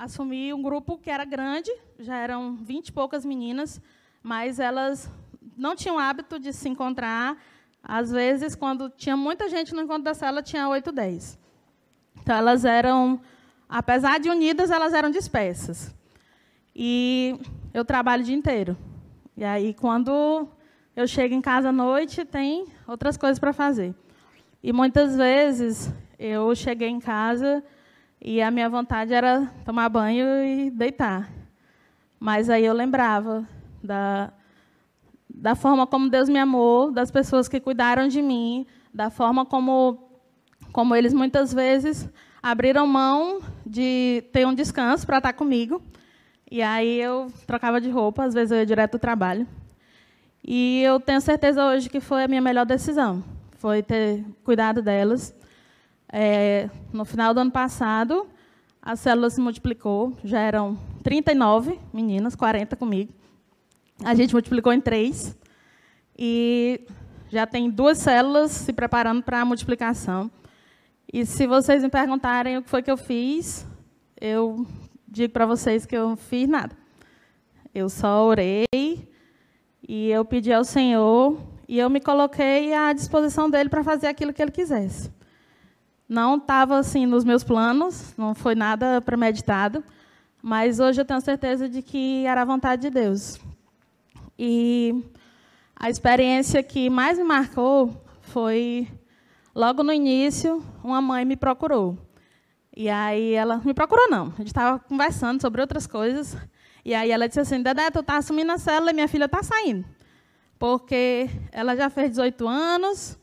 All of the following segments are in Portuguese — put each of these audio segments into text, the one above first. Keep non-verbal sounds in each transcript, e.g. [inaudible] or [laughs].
assumi um grupo que era grande, já eram 20 e poucas meninas, mas elas não tinham hábito de se encontrar. Às vezes, quando tinha muita gente no encontro da cela, tinha 8, 10. Então, elas eram, apesar de unidas, elas eram dispersas. E eu trabalho o dia inteiro. E aí, quando eu chego em casa à noite, tem outras coisas para fazer. E muitas vezes eu cheguei em casa e a minha vontade era tomar banho e deitar. Mas aí eu lembrava da, da forma como Deus me amou, das pessoas que cuidaram de mim, da forma como, como eles muitas vezes abriram mão de ter um descanso para estar comigo. E aí eu trocava de roupa, às vezes eu ia direto do trabalho. E eu tenho certeza hoje que foi a minha melhor decisão, foi ter cuidado delas. É, no final do ano passado, a célula se multiplicou, já eram 39 meninas, 40 comigo. A gente multiplicou em três. E já tem duas células se preparando para a multiplicação. E se vocês me perguntarem o que foi que eu fiz, eu digo para vocês que eu não fiz nada. Eu só orei e eu pedi ao Senhor e eu me coloquei à disposição dele para fazer aquilo que ele quisesse. Não estava assim nos meus planos, não foi nada premeditado, mas hoje eu tenho certeza de que era a vontade de Deus. E a experiência que mais me marcou foi logo no início, uma mãe me procurou. E aí ela me procurou não, a gente estava conversando sobre outras coisas. E aí ela disse assim: Dedé, tu está assumindo a célula e minha filha está saindo. Porque ela já fez 18 anos,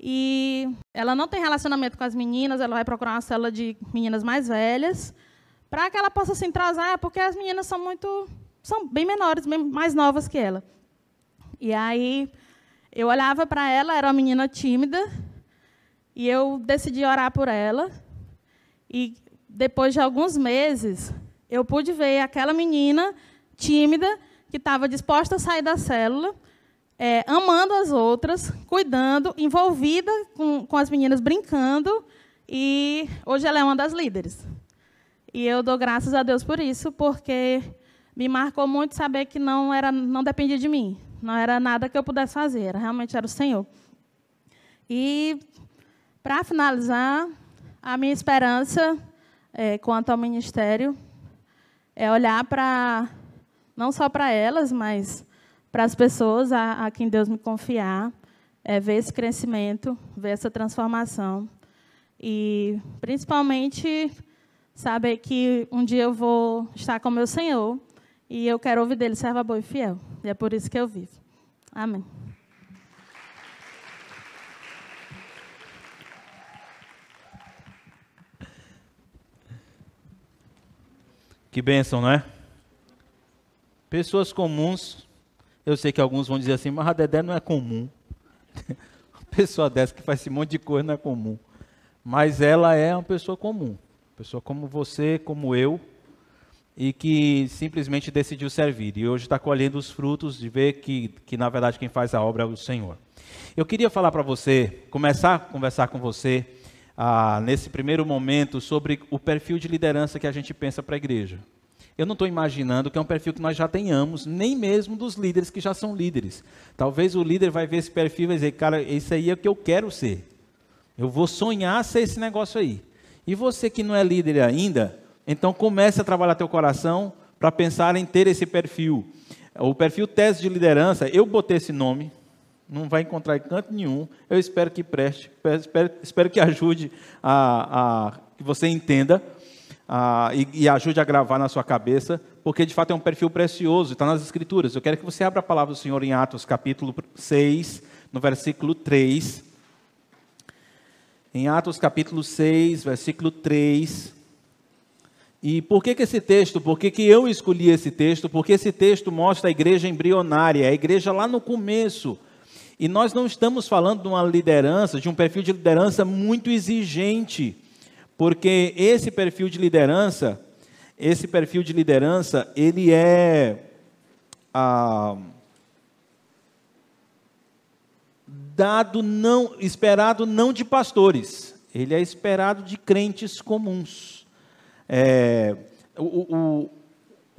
e ela não tem relacionamento com as meninas, ela vai procurar uma célula de meninas mais velhas, para que ela possa se entrosar, porque as meninas são muito são bem menores, bem mais novas que ela. E aí eu olhava para ela, era uma menina tímida, e eu decidi orar por ela. E depois de alguns meses, eu pude ver aquela menina tímida que estava disposta a sair da célula é, amando as outras, cuidando, envolvida com, com as meninas, brincando, e hoje ela é uma das líderes. E eu dou graças a Deus por isso, porque me marcou muito saber que não era, não dependia de mim, não era nada que eu pudesse fazer, realmente era o Senhor. E para finalizar, a minha esperança é, quanto ao ministério é olhar para não só para elas, mas para as pessoas a, a, quem Deus me confiar, é ver esse crescimento, ver essa transformação. E, principalmente, saber que um dia eu vou estar com meu Senhor e eu quero ouvir dele, serva boa e fiel. E é por isso que eu vivo. Amém. Que bênção, não é? Pessoas comuns eu sei que alguns vão dizer assim, mas a Dedé não é comum. [laughs] uma pessoa dessa que faz esse monte de coisa não é comum. Mas ela é uma pessoa comum. Pessoa como você, como eu, e que simplesmente decidiu servir. E hoje está colhendo os frutos de ver que, que, na verdade, quem faz a obra é o Senhor. Eu queria falar para você, começar a conversar com você, ah, nesse primeiro momento, sobre o perfil de liderança que a gente pensa para a igreja. Eu não estou imaginando que é um perfil que nós já tenhamos, nem mesmo dos líderes que já são líderes. Talvez o líder vai ver esse perfil e vai dizer, cara, esse aí é o que eu quero ser. Eu vou sonhar ser esse negócio aí. E você que não é líder ainda, então comece a trabalhar teu coração para pensar em ter esse perfil. O perfil tese de liderança, eu botei esse nome, não vai encontrar em canto nenhum. Eu espero que preste, espero, espero que ajude a, a que você entenda ah, e, e, ajude a gravar na sua cabeça, porque de fato é um perfil precioso, está nas Escrituras. Eu quero que você abra a palavra do Senhor em Atos, capítulo 6, no versículo 3. Em Atos, capítulo 6, versículo 3. E por que, que esse texto? Por que, que eu escolhi esse texto? Porque esse texto mostra a igreja embrionária, a igreja lá no começo. E nós não estamos falando de uma liderança, de um perfil de liderança muito exigente porque esse perfil de liderança, esse perfil de liderança, ele é ah, dado não, esperado não de pastores, ele é esperado de crentes comuns. É, o,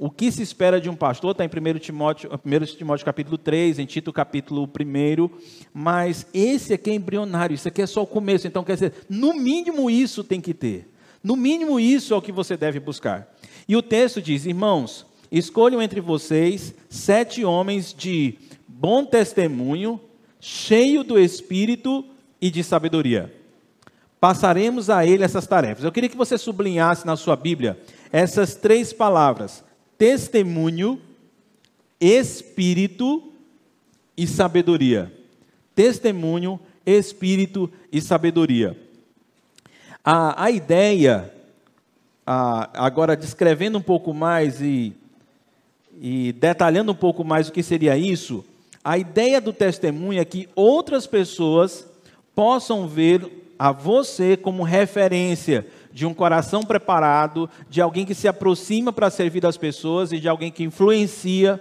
o que se espera de um pastor está em 1 Timóteo, 1 Timóteo capítulo 3, em Tito capítulo 1, mas esse aqui é embrionário, isso aqui é só o começo, então quer dizer, no mínimo isso tem que ter. No mínimo isso é o que você deve buscar. E o texto diz: Irmãos, escolham entre vocês sete homens de bom testemunho, cheio do espírito e de sabedoria. Passaremos a ele essas tarefas. Eu queria que você sublinhasse na sua Bíblia essas três palavras: testemunho, espírito e sabedoria. Testemunho, espírito e sabedoria. A, a ideia, a, agora descrevendo um pouco mais e, e detalhando um pouco mais o que seria isso, a ideia do testemunho é que outras pessoas possam ver a você como referência de um coração preparado, de alguém que se aproxima para servir as pessoas e de alguém que influencia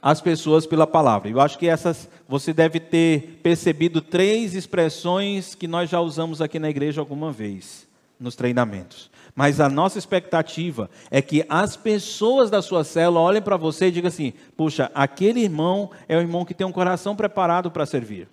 as pessoas pela palavra. Eu acho que essas você deve ter percebido três expressões que nós já usamos aqui na igreja alguma vez nos treinamentos. Mas a nossa expectativa é que as pessoas da sua célula olhem para você e digam assim: puxa, aquele irmão é o irmão que tem um coração preparado para servir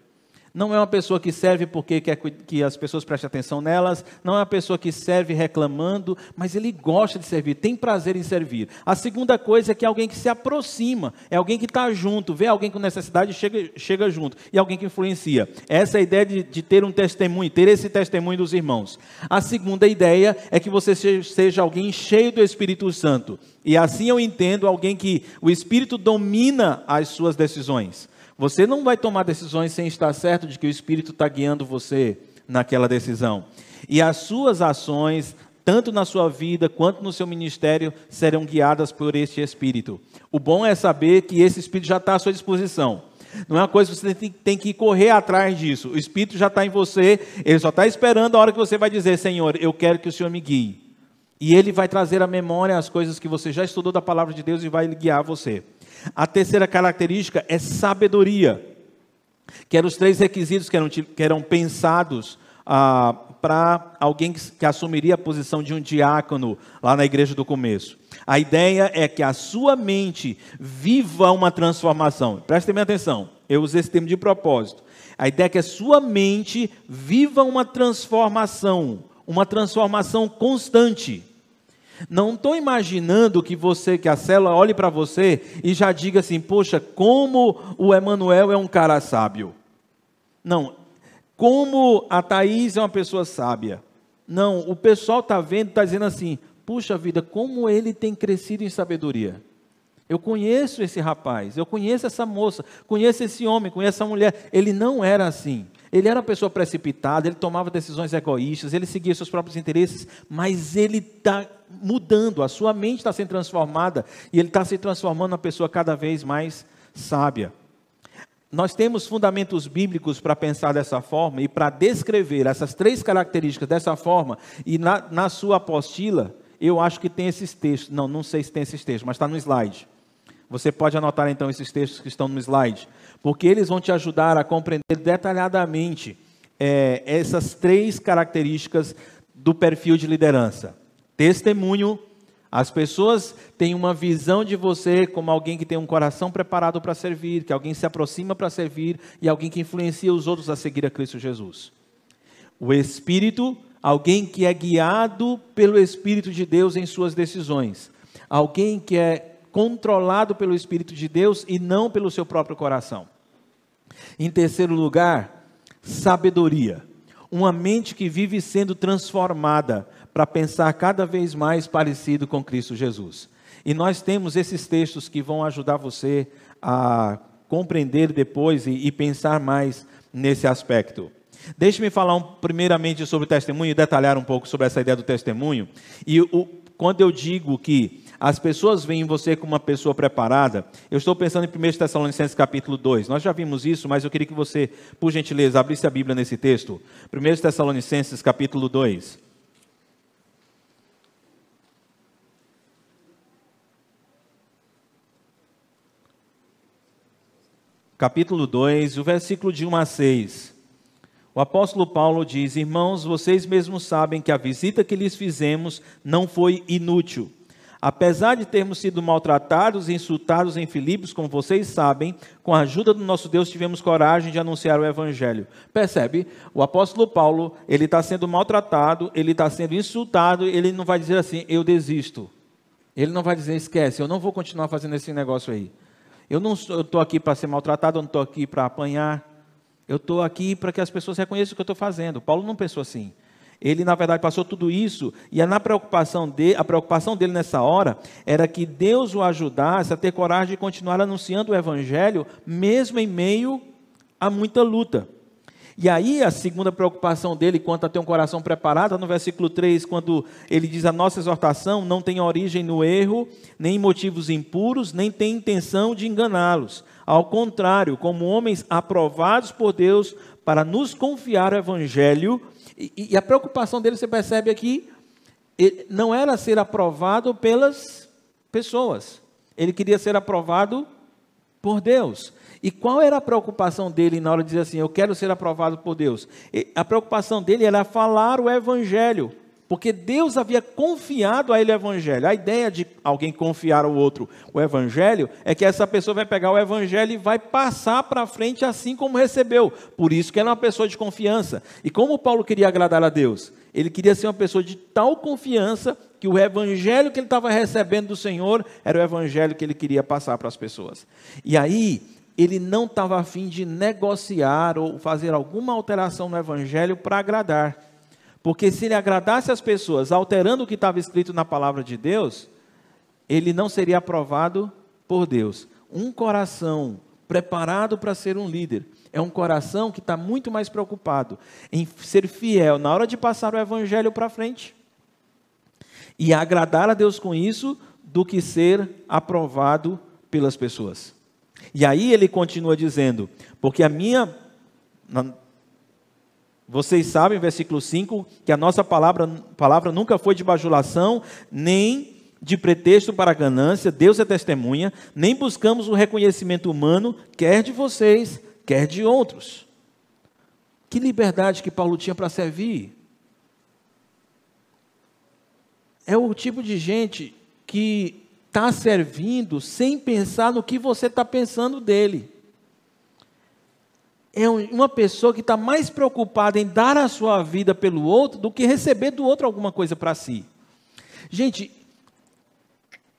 não é uma pessoa que serve porque quer que as pessoas prestem atenção nelas, não é uma pessoa que serve reclamando, mas ele gosta de servir, tem prazer em servir. A segunda coisa é que é alguém que se aproxima, é alguém que está junto, vê alguém com necessidade e chega, chega junto, e alguém que influencia. Essa é a ideia de, de ter um testemunho, ter esse testemunho dos irmãos. A segunda ideia é que você seja alguém cheio do Espírito Santo. E assim eu entendo alguém que o Espírito domina as suas decisões. Você não vai tomar decisões sem estar certo de que o Espírito está guiando você naquela decisão. E as suas ações, tanto na sua vida quanto no seu ministério, serão guiadas por este Espírito. O bom é saber que esse Espírito já está à sua disposição. Não é uma coisa que você tem que correr atrás disso. O Espírito já está em você, ele só está esperando a hora que você vai dizer: Senhor, eu quero que o Senhor me guie. E ele vai trazer à memória as coisas que você já estudou da palavra de Deus e vai guiar você. A terceira característica é sabedoria, que eram os três requisitos que eram, que eram pensados ah, para alguém que, que assumiria a posição de um diácono lá na igreja do começo. A ideia é que a sua mente viva uma transformação. Prestem atenção, eu usei esse termo de propósito. A ideia é que a sua mente viva uma transformação, uma transformação constante. Não estou imaginando que você, que a célula olhe para você e já diga assim, poxa, como o Emanuel é um cara sábio. Não, como a Thaís é uma pessoa sábia. Não, o pessoal está vendo, está dizendo assim, puxa vida, como ele tem crescido em sabedoria. Eu conheço esse rapaz, eu conheço essa moça, conheço esse homem, conheço essa mulher. Ele não era assim. Ele era uma pessoa precipitada, ele tomava decisões egoístas, ele seguia seus próprios interesses, mas ele está mudando, a sua mente está sendo transformada e ele está se transformando numa pessoa cada vez mais sábia. Nós temos fundamentos bíblicos para pensar dessa forma e para descrever essas três características dessa forma, e na, na sua apostila, eu acho que tem esses textos. Não, não sei se tem esses textos, mas está no slide. Você pode anotar então esses textos que estão no slide porque eles vão te ajudar a compreender detalhadamente é, essas três características do perfil de liderança: testemunho. As pessoas têm uma visão de você como alguém que tem um coração preparado para servir, que alguém se aproxima para servir e alguém que influencia os outros a seguir a Cristo Jesus. O Espírito, alguém que é guiado pelo Espírito de Deus em suas decisões. Alguém que é controlado pelo Espírito de Deus e não pelo seu próprio coração. Em terceiro lugar, sabedoria. Uma mente que vive sendo transformada para pensar cada vez mais parecido com Cristo Jesus. E nós temos esses textos que vão ajudar você a compreender depois e, e pensar mais nesse aspecto. Deixe-me falar um, primeiramente sobre o testemunho e detalhar um pouco sobre essa ideia do testemunho. E o, quando eu digo que as pessoas veem você como uma pessoa preparada. Eu estou pensando em 1 Tessalonicenses capítulo 2. Nós já vimos isso, mas eu queria que você, por gentileza, abrisse a Bíblia nesse texto. 1 Tessalonicenses capítulo 2. Capítulo 2, o versículo de 1 a 6. O apóstolo Paulo diz: Irmãos, vocês mesmos sabem que a visita que lhes fizemos não foi inútil Apesar de termos sido maltratados e insultados em Filipos, como vocês sabem, com a ajuda do nosso Deus tivemos coragem de anunciar o Evangelho. Percebe? O apóstolo Paulo, ele está sendo maltratado, ele está sendo insultado, ele não vai dizer assim, eu desisto. Ele não vai dizer, esquece, eu não vou continuar fazendo esse negócio aí. Eu não estou aqui para ser maltratado, eu não estou aqui para apanhar. Eu estou aqui para que as pessoas reconheçam o que eu estou fazendo. Paulo não pensou assim. Ele, na verdade, passou tudo isso, e a, na preocupação de, a preocupação dele nessa hora era que Deus o ajudasse a ter coragem de continuar anunciando o Evangelho, mesmo em meio a muita luta. E aí, a segunda preocupação dele, quanto a ter um coração preparado, no versículo 3, quando ele diz: A nossa exortação não tem origem no erro, nem em motivos impuros, nem tem intenção de enganá-los. Ao contrário, como homens aprovados por Deus para nos confiar o Evangelho, e, e a preocupação dele, você percebe aqui, não era ser aprovado pelas pessoas, ele queria ser aprovado por Deus. E qual era a preocupação dele na hora de dizer assim: Eu quero ser aprovado por Deus? A preocupação dele era falar o Evangelho. Porque Deus havia confiado a ele o evangelho. A ideia de alguém confiar ao outro o evangelho é que essa pessoa vai pegar o evangelho e vai passar para frente assim como recebeu. Por isso que ela é uma pessoa de confiança. E como Paulo queria agradar a Deus? Ele queria ser uma pessoa de tal confiança que o evangelho que ele estava recebendo do Senhor era o evangelho que ele queria passar para as pessoas. E aí, ele não estava afim de negociar ou fazer alguma alteração no evangelho para agradar. Porque se ele agradasse as pessoas alterando o que estava escrito na palavra de Deus, ele não seria aprovado por Deus. Um coração preparado para ser um líder é um coração que está muito mais preocupado em ser fiel na hora de passar o evangelho para frente e agradar a Deus com isso do que ser aprovado pelas pessoas. E aí ele continua dizendo: porque a minha vocês sabem, versículo 5, que a nossa palavra, palavra nunca foi de bajulação, nem de pretexto para ganância, Deus é testemunha, nem buscamos o reconhecimento humano, quer de vocês, quer de outros. Que liberdade que Paulo tinha para servir. É o tipo de gente que está servindo sem pensar no que você está pensando dele é uma pessoa que está mais preocupada em dar a sua vida pelo outro do que receber do outro alguma coisa para si. Gente,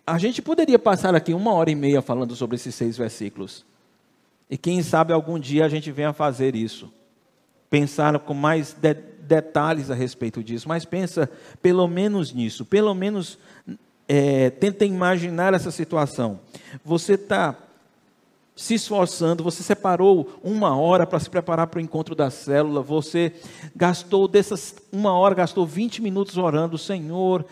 a gente poderia passar aqui uma hora e meia falando sobre esses seis versículos. E quem sabe algum dia a gente venha fazer isso. Pensar com mais de detalhes a respeito disso. Mas pensa pelo menos nisso. Pelo menos é, tenta imaginar essa situação. Você está se esforçando, você separou uma hora para se preparar para o encontro da célula, você gastou dessas uma hora, gastou 20 minutos orando, Senhor,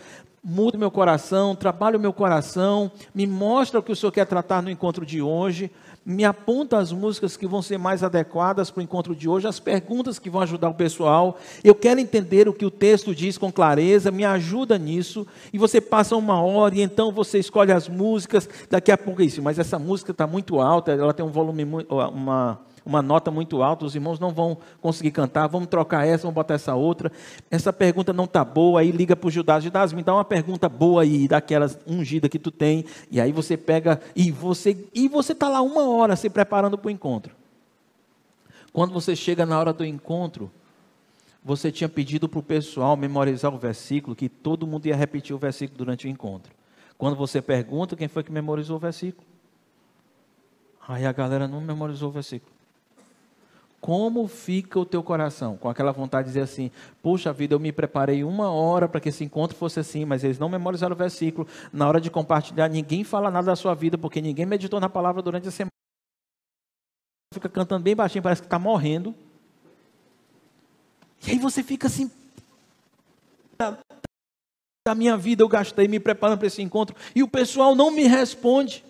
muda meu coração, trabalha o meu coração, me mostra o que o Senhor quer tratar no encontro de hoje, me aponta as músicas que vão ser mais adequadas para o encontro de hoje, as perguntas que vão ajudar o pessoal. Eu quero entender o que o texto diz com clareza, me ajuda nisso. E você passa uma hora e então você escolhe as músicas. Daqui a pouco é isso, mas essa música está muito alta, ela tem um volume, uma uma nota muito alta, os irmãos não vão conseguir cantar, vamos trocar essa, vamos botar essa outra. Essa pergunta não está boa, aí liga para o Judas, Judas, me dá uma pergunta boa aí, daquelas ungida que tu tem, e aí você pega, e você e você está lá uma hora se preparando para o encontro. Quando você chega na hora do encontro, você tinha pedido para o pessoal memorizar o versículo, que todo mundo ia repetir o versículo durante o encontro. Quando você pergunta, quem foi que memorizou o versículo? Aí a galera não memorizou o versículo como fica o teu coração? Com aquela vontade de dizer assim: Puxa vida, eu me preparei uma hora para que esse encontro fosse assim, mas eles não memorizaram o versículo. Na hora de compartilhar, ninguém fala nada da sua vida, porque ninguém meditou na palavra durante a semana. Fica cantando bem baixinho, parece que está morrendo. E aí você fica assim: Da minha vida eu gastei me preparando para esse encontro, e o pessoal não me responde.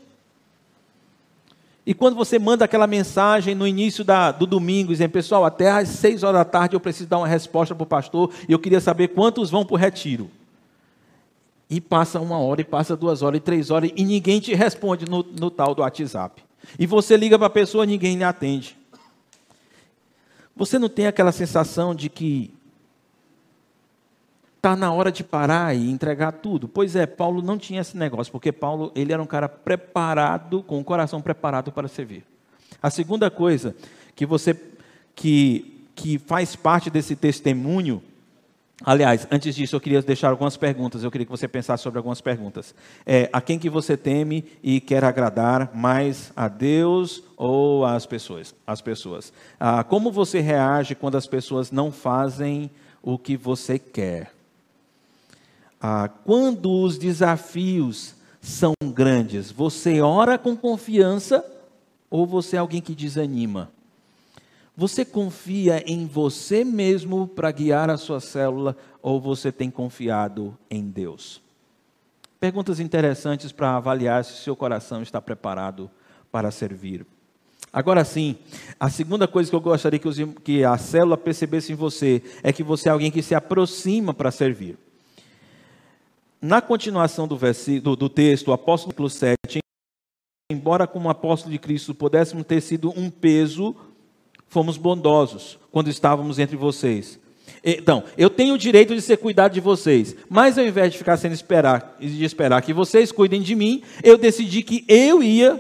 E quando você manda aquela mensagem no início da, do domingo, dizendo, pessoal, até às seis horas da tarde eu preciso dar uma resposta para o pastor e eu queria saber quantos vão para o retiro. E passa uma hora, e passa duas horas, e três horas, e ninguém te responde no, no tal do WhatsApp. E você liga para a pessoa, ninguém lhe atende. Você não tem aquela sensação de que está na hora de parar e entregar tudo. Pois é, Paulo não tinha esse negócio, porque Paulo ele era um cara preparado, com o coração preparado para servir. A segunda coisa que você que, que faz parte desse testemunho, aliás, antes disso eu queria deixar algumas perguntas, eu queria que você pensasse sobre algumas perguntas. É, a quem que você teme e quer agradar mais a Deus ou às pessoas? As pessoas. Ah, como você reage quando as pessoas não fazem o que você quer? Ah, quando os desafios são grandes, você ora com confiança ou você é alguém que desanima? Você confia em você mesmo para guiar a sua célula ou você tem confiado em Deus? Perguntas interessantes para avaliar se seu coração está preparado para servir. Agora sim, a segunda coisa que eu gostaria que, a célula percebesse em você é que você é alguém que se aproxima para servir. Na continuação do, do, do texto, o apóstolo 7, embora como apóstolo de Cristo pudéssemos ter sido um peso, fomos bondosos quando estávamos entre vocês. Então, eu tenho o direito de ser cuidado de vocês, mas ao invés de ficar sendo esperar, de esperar que vocês cuidem de mim, eu decidi que eu ia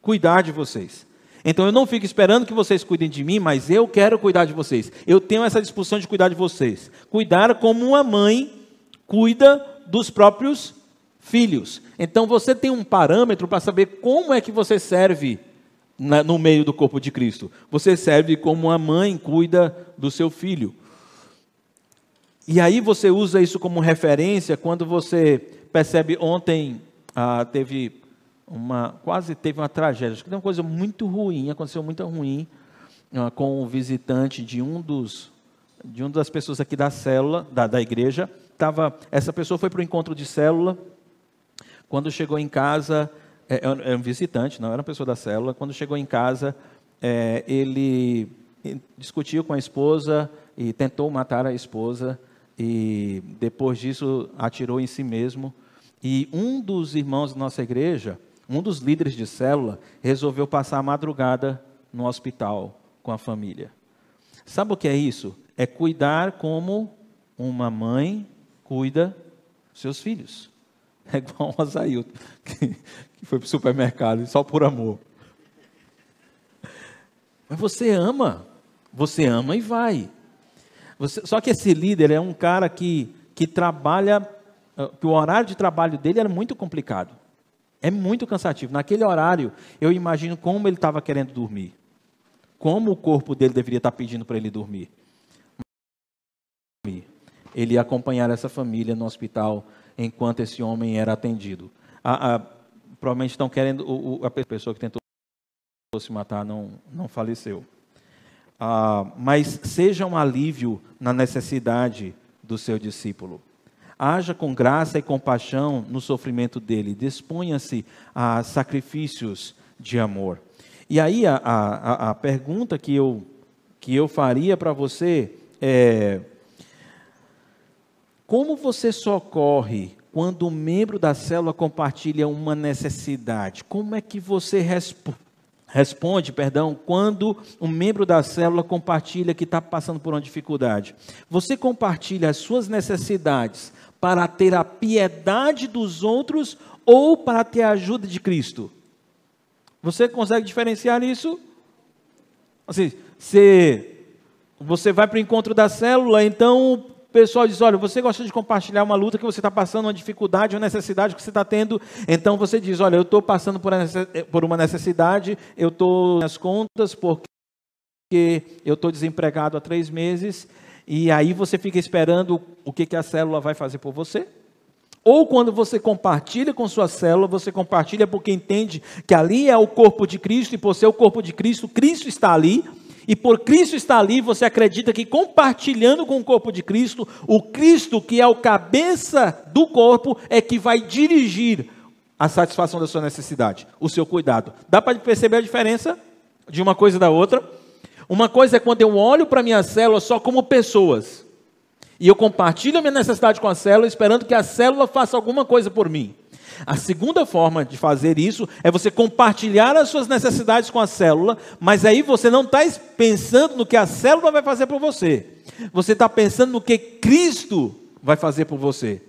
cuidar de vocês. Então eu não fico esperando que vocês cuidem de mim, mas eu quero cuidar de vocês. Eu tenho essa disposição de cuidar de vocês. Cuidar como uma mãe cuida dos próprios filhos. Então você tem um parâmetro para saber como é que você serve na, no meio do corpo de Cristo. Você serve como uma mãe cuida do seu filho. E aí você usa isso como referência quando você percebe ontem ah, teve uma quase teve uma tragédia, acho que uma coisa muito ruim, aconteceu muito ruim ah, com o visitante de um dos de uma das pessoas aqui da célula da, da igreja tava, essa pessoa foi para o encontro de célula. Quando chegou em casa, é, é, é um visitante, não era uma pessoa da célula. Quando chegou em casa, é, ele discutiu com a esposa e tentou matar a esposa. E depois disso, atirou em si mesmo. E um dos irmãos da nossa igreja, um dos líderes de célula, resolveu passar a madrugada no hospital com a família. Sabe o que é isso? É cuidar como uma mãe cuida seus filhos. [laughs] É igual o Azailton, que, foi para o supermercado só por amor. Mas você ama, você ama e vai. Você, só que esse líder é um cara que, que trabalha, ah, que o horário de trabalho dele era muito complicado. É muito cansativo. Naquele horário, eu imagino como ele estava querendo dormir. Como o corpo dele deveria estar pedindo para ele dormir ele acompanhar essa família no hospital enquanto esse homem era atendido. A, a, provavelmente estão querendo, o, a pessoa que tentou se matar não, não faleceu. Ah, mas seja um alívio na necessidade do seu discípulo. Haja com graça e compaixão no sofrimento dele. Disponha-se a sacrifícios de amor. E aí a, a, a pergunta que eu, que eu faria para você é como você socorre quando um membro da célula compartilha uma necessidade? Como é que você resp responde, perdão, quando um membro da célula compartilha que está passando por uma dificuldade? Você compartilha as suas necessidades para ter a piedade dos outros ou para ter a ajuda de Cristo? Você consegue diferenciar isso? Assim, você, você vai para o encontro da célula, então pessoal diz: olha, você gosta de compartilhar uma luta que você está passando, uma dificuldade, uma necessidade que você está tendo. Então você diz: olha, eu estou passando por uma necessidade, eu estou nas contas porque eu estou desempregado há três meses. E aí você fica esperando o que, que a célula vai fazer por você. Ou quando você compartilha com sua célula, você compartilha porque entende que ali é o corpo de Cristo, e por ser o corpo de Cristo, Cristo está ali e por Cristo estar ali, você acredita que compartilhando com o corpo de Cristo, o Cristo que é o cabeça do corpo é que vai dirigir a satisfação da sua necessidade, o seu cuidado. Dá para perceber a diferença de uma coisa da outra? Uma coisa é quando eu olho para minha célula só como pessoas. E eu compartilho a minha necessidade com a célula, esperando que a célula faça alguma coisa por mim. A segunda forma de fazer isso é você compartilhar as suas necessidades com a célula, mas aí você não está pensando no que a célula vai fazer por você. Você está pensando no que Cristo vai fazer por você?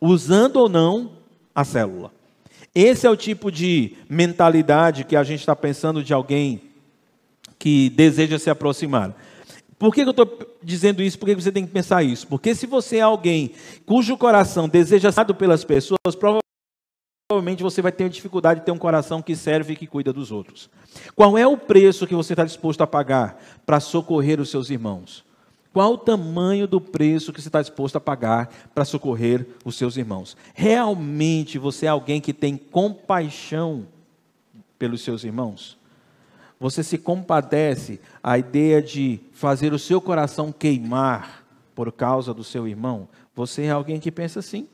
Usando ou não a célula. Esse é o tipo de mentalidade que a gente está pensando de alguém que deseja se aproximar. Por que eu estou dizendo isso? Por que você tem que pensar isso? Porque se você é alguém cujo coração deseja ser pelas pessoas, provavelmente você vai ter dificuldade de ter um coração que serve e que cuida dos outros. Qual é o preço que você está disposto a pagar para socorrer os seus irmãos? Qual o tamanho do preço que você está disposto a pagar para socorrer os seus irmãos? Realmente você é alguém que tem compaixão pelos seus irmãos? Você se compadece à ideia de fazer o seu coração queimar por causa do seu irmão? Você é alguém que pensa assim?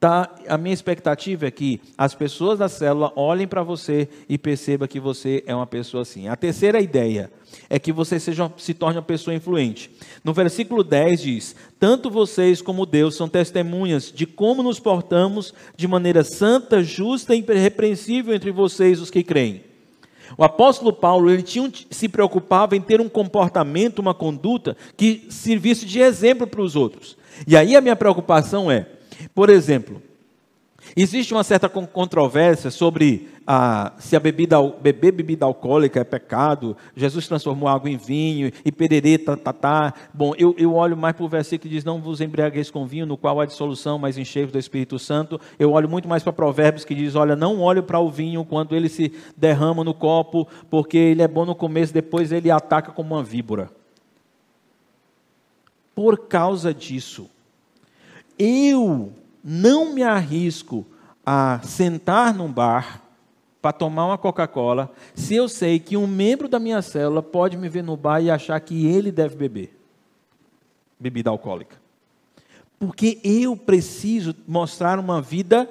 Tá, a minha expectativa é que as pessoas da célula olhem para você e percebam que você é uma pessoa assim. A terceira ideia é que você seja, se torne uma pessoa influente. No versículo 10 diz: Tanto vocês como Deus são testemunhas de como nos portamos de maneira santa, justa e irrepreensível entre vocês, os que creem. O apóstolo Paulo ele tinha, se preocupava em ter um comportamento, uma conduta que servisse de exemplo para os outros. E aí a minha preocupação é por exemplo, existe uma certa controvérsia sobre ah, se a bebida, beber bebida alcoólica é pecado, Jesus transformou água em vinho, e pererê, tá, tá, tá. Bom, eu, eu olho mais para o versículo que diz, não vos embriagueis com vinho, no qual há dissolução, mas enchei do Espírito Santo. Eu olho muito mais para provérbios que diz, olha, não olhe para o vinho quando ele se derrama no copo, porque ele é bom no começo, depois ele ataca como uma víbora. Por causa disso, eu não me arrisco a sentar num bar para tomar uma Coca-Cola se eu sei que um membro da minha célula pode me ver no bar e achar que ele deve beber bebida alcoólica. Porque eu preciso mostrar uma vida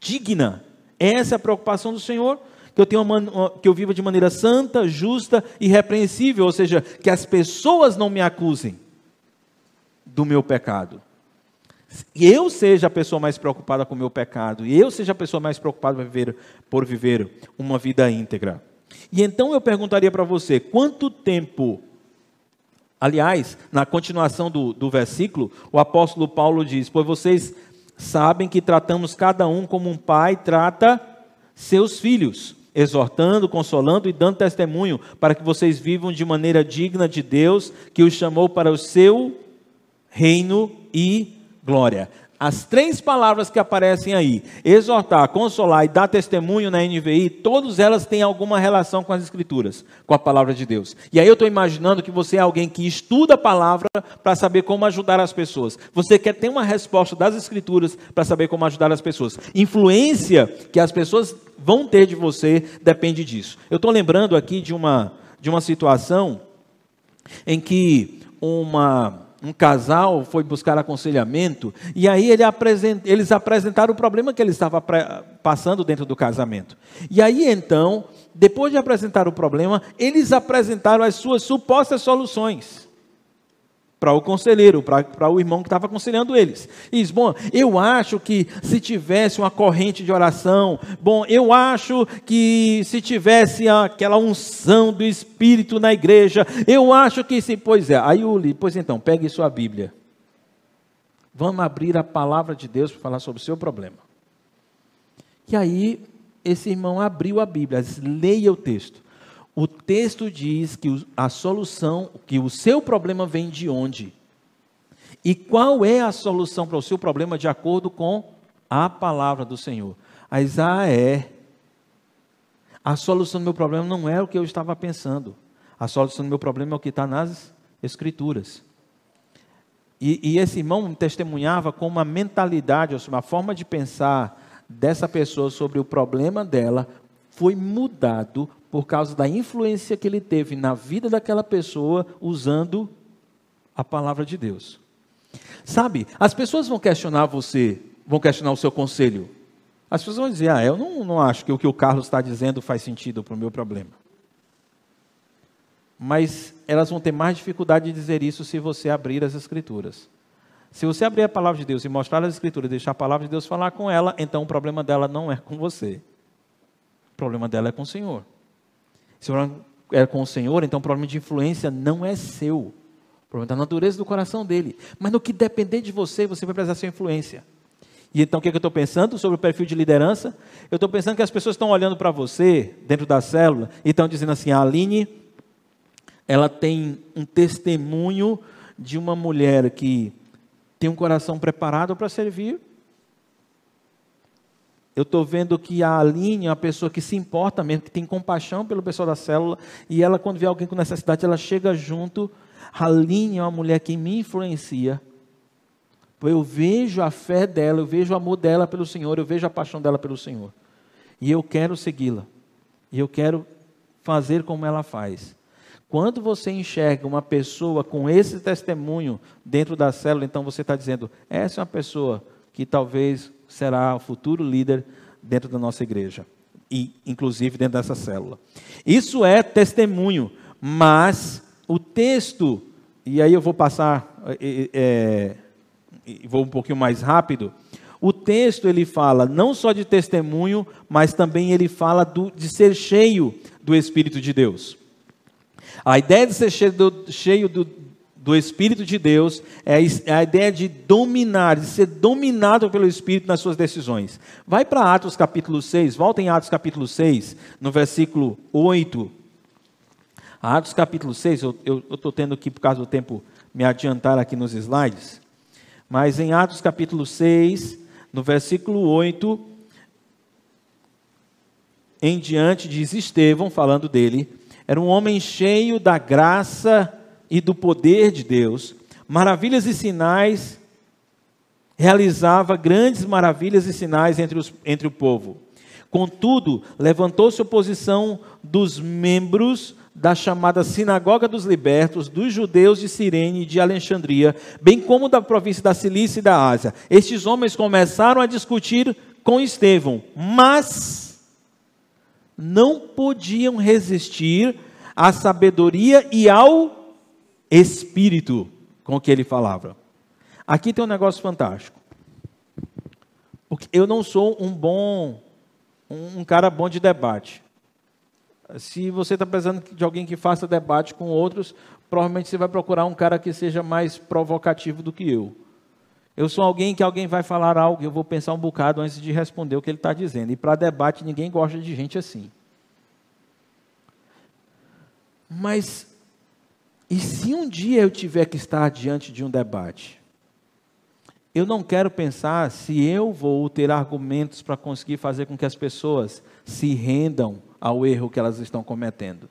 digna. Essa é a preocupação do Senhor que eu, tenha uma, que eu viva de maneira santa, justa e repreensível, ou seja, que as pessoas não me acusem do meu pecado eu seja a pessoa mais preocupada com o meu pecado, e eu seja a pessoa mais preocupada por viver, por viver uma vida íntegra. E então eu perguntaria para você: quanto tempo. Aliás, na continuação do, do versículo, o apóstolo Paulo diz: Pois vocês sabem que tratamos cada um como um pai trata seus filhos, exortando, consolando e dando testemunho, para que vocês vivam de maneira digna de Deus, que os chamou para o seu reino e glória. As três palavras que aparecem aí, exortar, consolar e dar testemunho na NVI, todas elas têm alguma relação com as Escrituras, com a palavra de Deus. E aí eu estou imaginando que você é alguém que estuda a palavra para saber como ajudar as pessoas. Você quer ter uma resposta das Escrituras para saber como ajudar as pessoas. Influência que as pessoas vão ter de você depende disso. Eu estou lembrando aqui de uma, de uma situação em que uma um casal foi buscar aconselhamento e aí ele eles apresentaram o problema que ele estava passando dentro do casamento. E aí então, depois de apresentar o problema, eles apresentaram as suas supostas soluções para o conselheiro, para o irmão que estava aconselhando eles. E diz: Bom, eu acho que se tivesse uma corrente de oração, bom, eu acho que se tivesse aquela unção do Espírito na igreja, eu acho que se. Pois é, aí eu li, pois então, pegue sua Bíblia. Vamos abrir a palavra de Deus para falar sobre o seu problema. E aí, esse irmão abriu a Bíblia, leia o texto o texto diz que a solução, que o seu problema vem de onde? E qual é a solução para o seu problema de acordo com a palavra do Senhor? Mas ah, é. A solução do meu problema não é o que eu estava pensando. A solução do meu problema é o que está nas Escrituras. E, e esse irmão testemunhava com uma mentalidade, uma forma de pensar dessa pessoa sobre o problema dela foi mudado por causa da influência que ele teve na vida daquela pessoa usando a palavra de Deus. Sabe, as pessoas vão questionar você, vão questionar o seu conselho. As pessoas vão dizer: Ah, eu não, não acho que o que o Carlos está dizendo faz sentido para o meu problema. Mas elas vão ter mais dificuldade de dizer isso se você abrir as Escrituras. Se você abrir a palavra de Deus e mostrar as Escrituras e deixar a palavra de Deus falar com ela, então o problema dela não é com você. Problema dela é com o Senhor. Se o problema é com o Senhor, então o problema de influência não é seu. O problema da natureza do coração dele. Mas no que depender de você, você vai precisar ser influência. E então o que, é que eu estou pensando sobre o perfil de liderança? Eu estou pensando que as pessoas estão olhando para você, dentro da célula, e estão dizendo assim: a Aline, ela tem um testemunho de uma mulher que tem um coração preparado para servir. Eu estou vendo que a Aline é uma pessoa que se importa mesmo, que tem compaixão pelo pessoal da célula, e ela, quando vê alguém com necessidade, ela chega junto. A Aline é uma mulher que me influencia. Eu vejo a fé dela, eu vejo o amor dela pelo Senhor, eu vejo a paixão dela pelo Senhor. E eu quero segui-la. E eu quero fazer como ela faz. Quando você enxerga uma pessoa com esse testemunho dentro da célula, então você está dizendo: essa é uma pessoa que talvez será o futuro líder dentro da nossa igreja, e inclusive dentro dessa célula. Isso é testemunho, mas o texto, e aí eu vou passar, é, é, vou um pouquinho mais rápido. O texto ele fala não só de testemunho, mas também ele fala do, de ser cheio do Espírito de Deus. A ideia de ser cheio do, cheio do, do Espírito de Deus é, é a ideia de dominar, de ser dominado pelo Espírito nas suas decisões. Vai para Atos capítulo 6, volta em Atos capítulo 6, no versículo 8. Atos capítulo 6, eu estou tendo que, por causa do tempo, me adiantar aqui nos slides. Mas em Atos capítulo 6, no versículo 8, em diante, diz Estevão, falando dele, era um homem cheio da graça e do poder de Deus, maravilhas e sinais, realizava grandes maravilhas e sinais entre, os, entre o povo. Contudo, levantou-se oposição dos membros da chamada Sinagoga dos Libertos, dos judeus de Cirene e de Alexandria, bem como da província da Cilícia e da Ásia. Estes homens começaram a discutir com Estevão, mas não podiam resistir à sabedoria e ao espírito com que ele falava. Aqui tem um negócio fantástico. Porque eu não sou um bom, um cara bom de debate. Se você está precisando de alguém que faça debate com outros, provavelmente você vai procurar um cara que seja mais provocativo do que eu. Eu sou alguém que alguém vai falar algo, eu vou pensar um bocado antes de responder o que ele está dizendo. E para debate, ninguém gosta de gente assim. Mas, e se um dia eu tiver que estar diante de um debate? Eu não quero pensar se eu vou ter argumentos para conseguir fazer com que as pessoas se rendam ao erro que elas estão cometendo.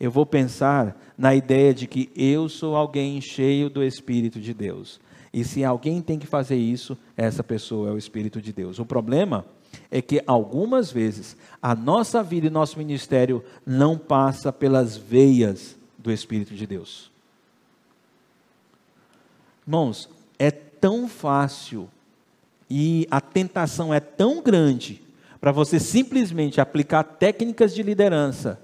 Eu vou pensar na ideia de que eu sou alguém cheio do Espírito de Deus. E se alguém tem que fazer isso, essa pessoa é o Espírito de Deus. O problema é que algumas vezes a nossa vida e nosso ministério não passa pelas veias do Espírito de Deus. Irmãos, é tão fácil e a tentação é tão grande para você simplesmente aplicar técnicas de liderança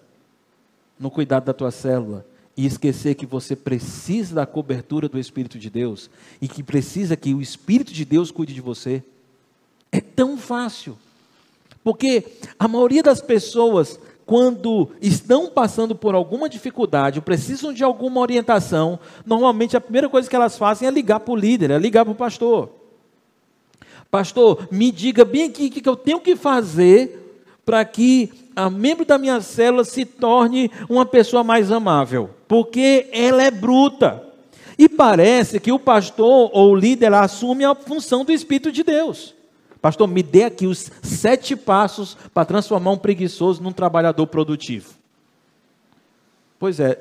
no cuidado da tua célula e esquecer que você precisa da cobertura do Espírito de Deus e que precisa que o Espírito de Deus cuide de você. É tão fácil. Porque a maioria das pessoas, quando estão passando por alguma dificuldade, precisam de alguma orientação, normalmente a primeira coisa que elas fazem é ligar para o líder, é ligar para o pastor. Pastor, me diga bem aqui o que eu tenho que fazer para que a membro da minha célula se torne uma pessoa mais amável, porque ela é bruta. E parece que o pastor ou o líder assume a função do Espírito de Deus. Pastor, me dê aqui os sete passos para transformar um preguiçoso num trabalhador produtivo. Pois é,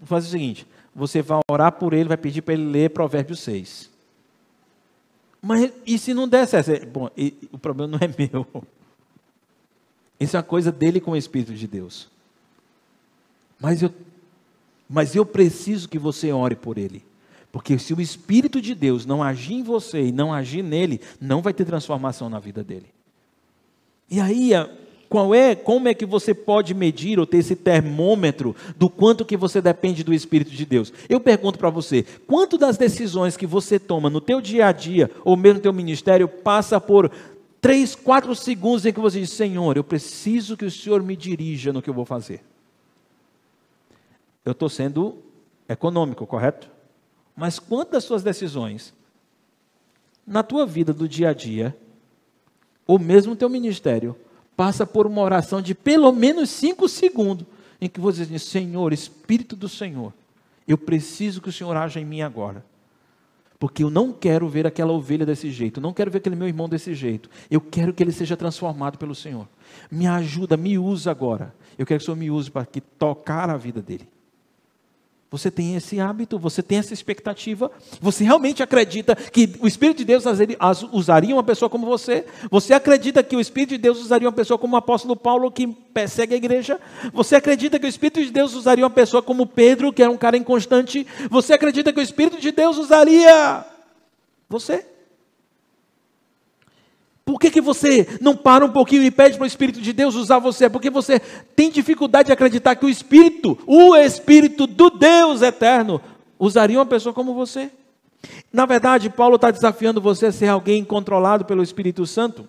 vou fazer o seguinte: você vai orar por ele, vai pedir para ele ler Provérbios 6. Mas e se não der certo? Bom, e, o problema não é meu. Isso é uma coisa dele com o Espírito de Deus. Mas eu, mas eu preciso que você ore por ele. Porque se o Espírito de Deus não agir em você e não agir nele, não vai ter transformação na vida dele. E aí, qual é, como é que você pode medir ou ter esse termômetro do quanto que você depende do Espírito de Deus? Eu pergunto para você, quanto das decisões que você toma no teu dia a dia ou mesmo no teu ministério passa por três, quatro segundos em que você diz, Senhor, eu preciso que o Senhor me dirija no que eu vou fazer? Eu estou sendo econômico, correto? Mas quantas suas decisões, na tua vida do dia a dia, ou mesmo teu ministério, passa por uma oração de pelo menos cinco segundos, em que você diz, Senhor, Espírito do Senhor, eu preciso que o Senhor haja em mim agora. Porque eu não quero ver aquela ovelha desse jeito, não quero ver aquele meu irmão desse jeito. Eu quero que ele seja transformado pelo Senhor. Me ajuda, me usa agora. Eu quero que o Senhor me use para que tocar a vida dele. Você tem esse hábito, você tem essa expectativa, você realmente acredita que o Espírito de Deus usaria uma pessoa como você? Você acredita que o Espírito de Deus usaria uma pessoa como o apóstolo Paulo que persegue a igreja? Você acredita que o Espírito de Deus usaria uma pessoa como Pedro, que era um cara inconstante? Você acredita que o Espírito de Deus usaria você? Por que, que você não para um pouquinho e pede para o Espírito de Deus usar você? Porque você tem dificuldade de acreditar que o Espírito, o Espírito do Deus eterno, usaria uma pessoa como você. Na verdade, Paulo está desafiando você a ser alguém controlado pelo Espírito Santo.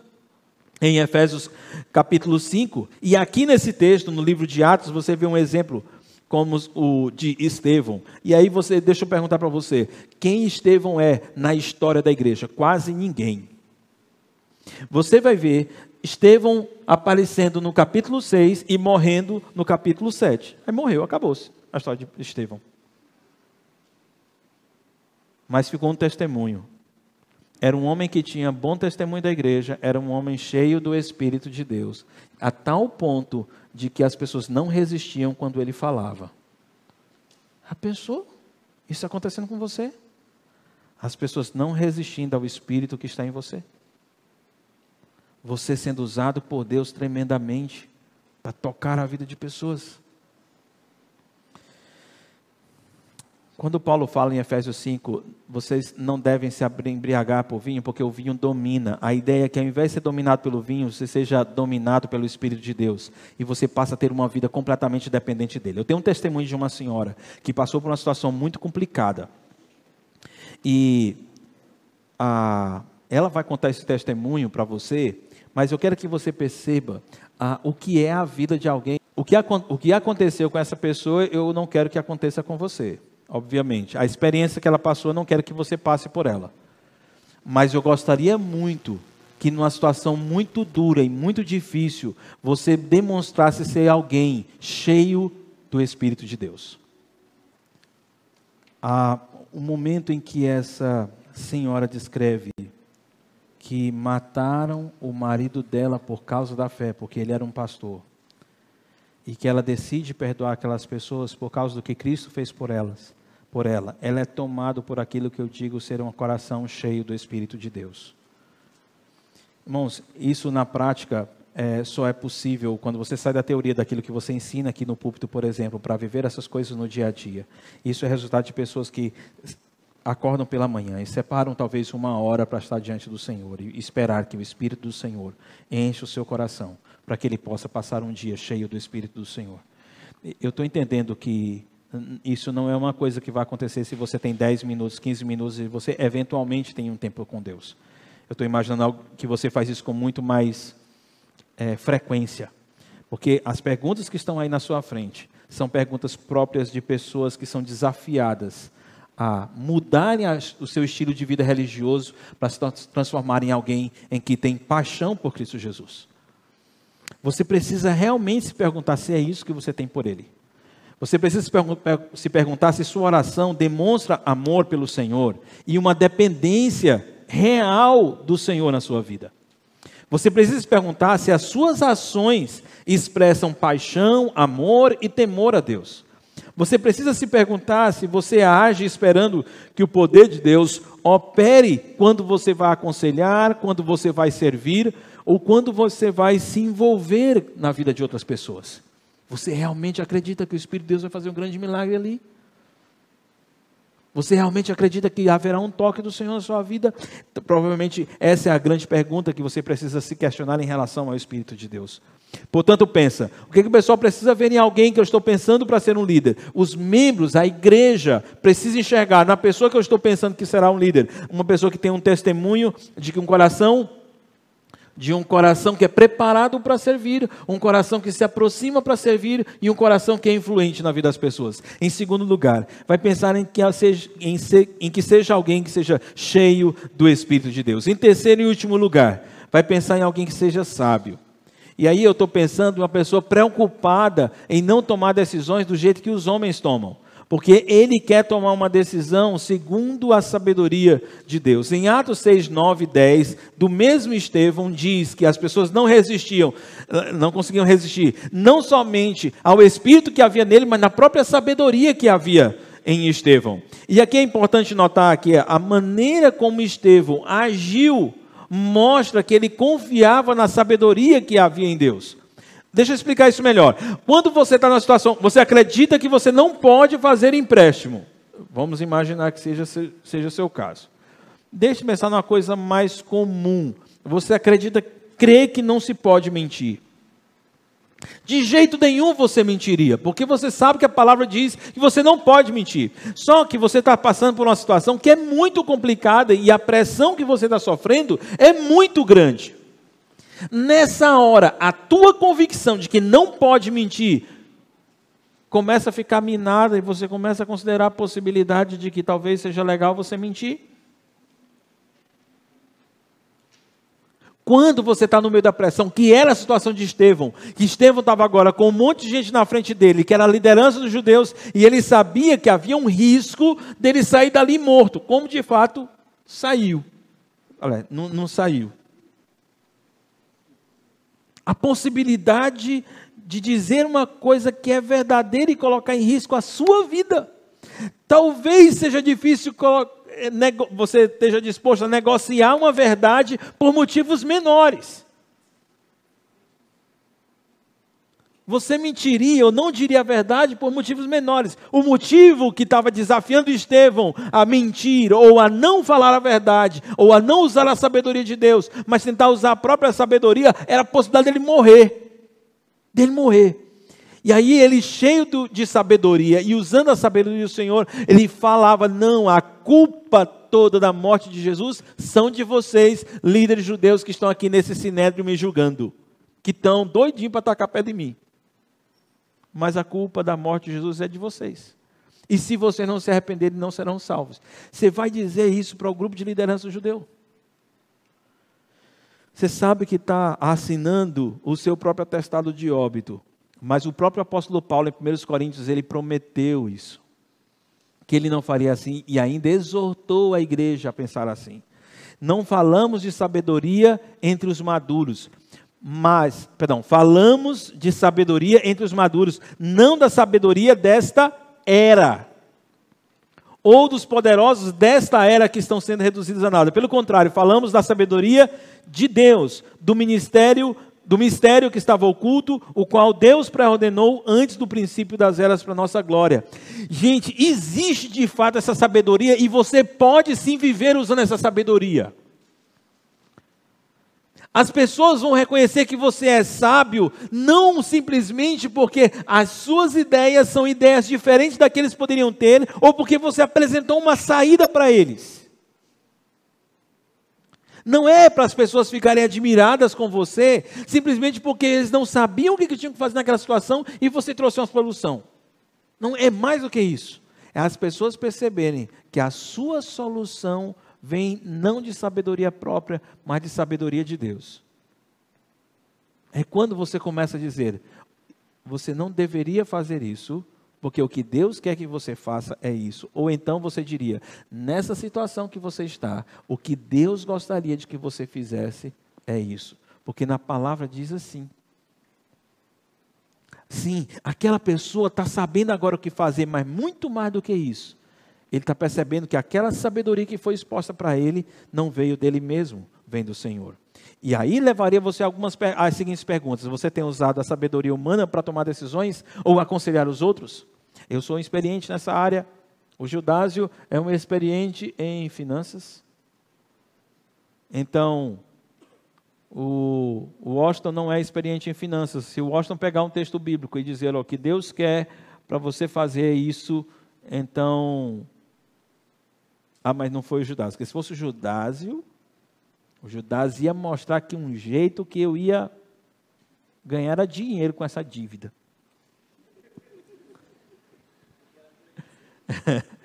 Em Efésios capítulo 5, e aqui nesse texto, no livro de Atos, você vê um exemplo como o de Estevão. E aí você, deixa eu perguntar para você, quem Estevão é na história da igreja? Quase ninguém. Você vai ver Estevão aparecendo no capítulo 6 e morrendo no capítulo 7. Aí morreu, acabou-se a história de Estevão. Mas ficou um testemunho. Era um homem que tinha bom testemunho da igreja, era um homem cheio do Espírito de Deus, a tal ponto de que as pessoas não resistiam quando ele falava. A pensou? Isso acontecendo com você? As pessoas não resistindo ao Espírito que está em você você sendo usado por Deus tremendamente para tocar a vida de pessoas. Quando Paulo fala em Efésios 5, vocês não devem se embriagar por vinho, porque o vinho domina. A ideia é que ao invés de ser dominado pelo vinho, você seja dominado pelo Espírito de Deus. E você passa a ter uma vida completamente dependente dele. Eu tenho um testemunho de uma senhora que passou por uma situação muito complicada. E a, ela vai contar esse testemunho para você mas eu quero que você perceba ah, o que é a vida de alguém. O que, o que aconteceu com essa pessoa, eu não quero que aconteça com você, obviamente. A experiência que ela passou, eu não quero que você passe por ela. Mas eu gostaria muito que numa situação muito dura e muito difícil, você demonstrasse ser alguém cheio do Espírito de Deus. Ah, o momento em que essa senhora descreve que mataram o marido dela por causa da fé, porque ele era um pastor. E que ela decide perdoar aquelas pessoas por causa do que Cristo fez por elas, por ela. Ela é tomada por aquilo que eu digo ser um coração cheio do Espírito de Deus. Irmãos, isso na prática é, só é possível quando você sai da teoria daquilo que você ensina aqui no púlpito, por exemplo, para viver essas coisas no dia a dia. Isso é resultado de pessoas que acordam pela manhã e separam talvez uma hora para estar diante do Senhor e esperar que o Espírito do Senhor enche o seu coração para que ele possa passar um dia cheio do Espírito do Senhor. Eu estou entendendo que isso não é uma coisa que vai acontecer se você tem 10 minutos, 15 minutos e você eventualmente tem um tempo com Deus. Eu estou imaginando que você faz isso com muito mais é, frequência. Porque as perguntas que estão aí na sua frente são perguntas próprias de pessoas que são desafiadas a mudarem o seu estilo de vida religioso para se transformar em alguém em que tem paixão por Cristo Jesus. Você precisa realmente se perguntar se é isso que você tem por Ele. Você precisa se, pergun se perguntar se sua oração demonstra amor pelo Senhor e uma dependência real do Senhor na sua vida. Você precisa se perguntar se as suas ações expressam paixão, amor e temor a Deus. Você precisa se perguntar se você age esperando que o poder de Deus opere quando você vai aconselhar, quando você vai servir ou quando você vai se envolver na vida de outras pessoas. Você realmente acredita que o Espírito de Deus vai fazer um grande milagre ali? Você realmente acredita que haverá um toque do Senhor na sua vida? Provavelmente essa é a grande pergunta que você precisa se questionar em relação ao Espírito de Deus. Portanto, pensa, o que, que o pessoal precisa ver em alguém que eu estou pensando para ser um líder? Os membros, a igreja, precisa enxergar na pessoa que eu estou pensando que será um líder, uma pessoa que tem um testemunho de que um coração de um coração que é preparado para servir, um coração que se aproxima para servir e um coração que é influente na vida das pessoas. Em segundo lugar, vai pensar em que, seja, em, em que seja alguém que seja cheio do Espírito de Deus. Em terceiro e último lugar, vai pensar em alguém que seja sábio. E aí eu estou pensando em uma pessoa preocupada em não tomar decisões do jeito que os homens tomam porque ele quer tomar uma decisão segundo a sabedoria de Deus. Em Atos 6, 9 e 10, do mesmo Estevão, diz que as pessoas não resistiam, eh, não conseguiam resistir, não somente ao espírito que havia nele, mas na própria sabedoria que havia em Estevão. E aqui é importante notar que a maneira como Estevão agiu mostra que ele confiava na sabedoria que havia em Deus. Deixa eu explicar isso melhor. Quando você está na situação, você acredita que você não pode fazer empréstimo. Vamos imaginar que seja, seja seu caso. Deixa eu pensar numa coisa mais comum. Você acredita, crê que não se pode mentir. De jeito nenhum você mentiria, porque você sabe que a palavra diz que você não pode mentir. Só que você está passando por uma situação que é muito complicada e a pressão que você está sofrendo é muito grande. Nessa hora, a tua convicção de que não pode mentir começa a ficar minada e você começa a considerar a possibilidade de que talvez seja legal você mentir. Quando você está no meio da pressão, que era a situação de Estevão, que Estevão estava agora com um monte de gente na frente dele, que era a liderança dos judeus, e ele sabia que havia um risco dele sair dali morto, como de fato saiu. Olha, não, não saiu a possibilidade de dizer uma coisa que é verdadeira e colocar em risco a sua vida. Talvez seja difícil eh, você esteja disposto a negociar uma verdade por motivos menores. Você mentiria ou não diria a verdade por motivos menores. O motivo que estava desafiando Estevão a mentir ou a não falar a verdade ou a não usar a sabedoria de Deus, mas tentar usar a própria sabedoria, era a possibilidade dele morrer. Dele morrer. E aí ele, cheio de sabedoria e usando a sabedoria do Senhor, ele falava: não, a culpa toda da morte de Jesus são de vocês, líderes judeus que estão aqui nesse sinédrio me julgando, que estão doidinhos para atacar pé de mim mas a culpa da morte de Jesus é de vocês. E se vocês não se arrependerem, não serão salvos. Você vai dizer isso para o grupo de liderança judeu. Você sabe que está assinando o seu próprio atestado de óbito. Mas o próprio apóstolo Paulo, em 1 Coríntios, ele prometeu isso. Que ele não faria assim e ainda exortou a igreja a pensar assim. Não falamos de sabedoria entre os maduros, mas, perdão, falamos de sabedoria entre os maduros, não da sabedoria desta era, ou dos poderosos desta era que estão sendo reduzidos a nada. Pelo contrário, falamos da sabedoria de Deus, do ministério do mistério que estava oculto, o qual Deus pré-ordenou antes do princípio das eras para nossa glória. Gente, existe de fato essa sabedoria e você pode sim viver usando essa sabedoria. As pessoas vão reconhecer que você é sábio, não simplesmente porque as suas ideias são ideias diferentes daqueles que eles poderiam ter, ou porque você apresentou uma saída para eles. Não é para as pessoas ficarem admiradas com você, simplesmente porque eles não sabiam o que tinham que fazer naquela situação e você trouxe uma solução. Não é mais do que isso. É as pessoas perceberem que a sua solução vem não de sabedoria própria, mas de sabedoria de Deus. É quando você começa a dizer: você não deveria fazer isso, porque o que Deus quer que você faça é isso. Ou então você diria: nessa situação que você está, o que Deus gostaria de que você fizesse é isso. Porque na palavra diz assim. Sim, aquela pessoa está sabendo agora o que fazer, mas muito mais do que isso. Ele está percebendo que aquela sabedoria que foi exposta para ele não veio dele mesmo, vem do Senhor. E aí levaria você algumas as seguintes perguntas: Você tem usado a sabedoria humana para tomar decisões ou aconselhar os outros? Eu sou experiente nessa área. O Judásio é um experiente em finanças. Então, o, Washington não é experiente em finanças. Se o Washington pegar um texto bíblico e dizer o que Deus quer para você fazer isso, então ah, mas não foi o Judásio. Porque se fosse o Judásio, O Judas ia mostrar que um jeito que eu ia ganhar dinheiro com essa dívida. [laughs]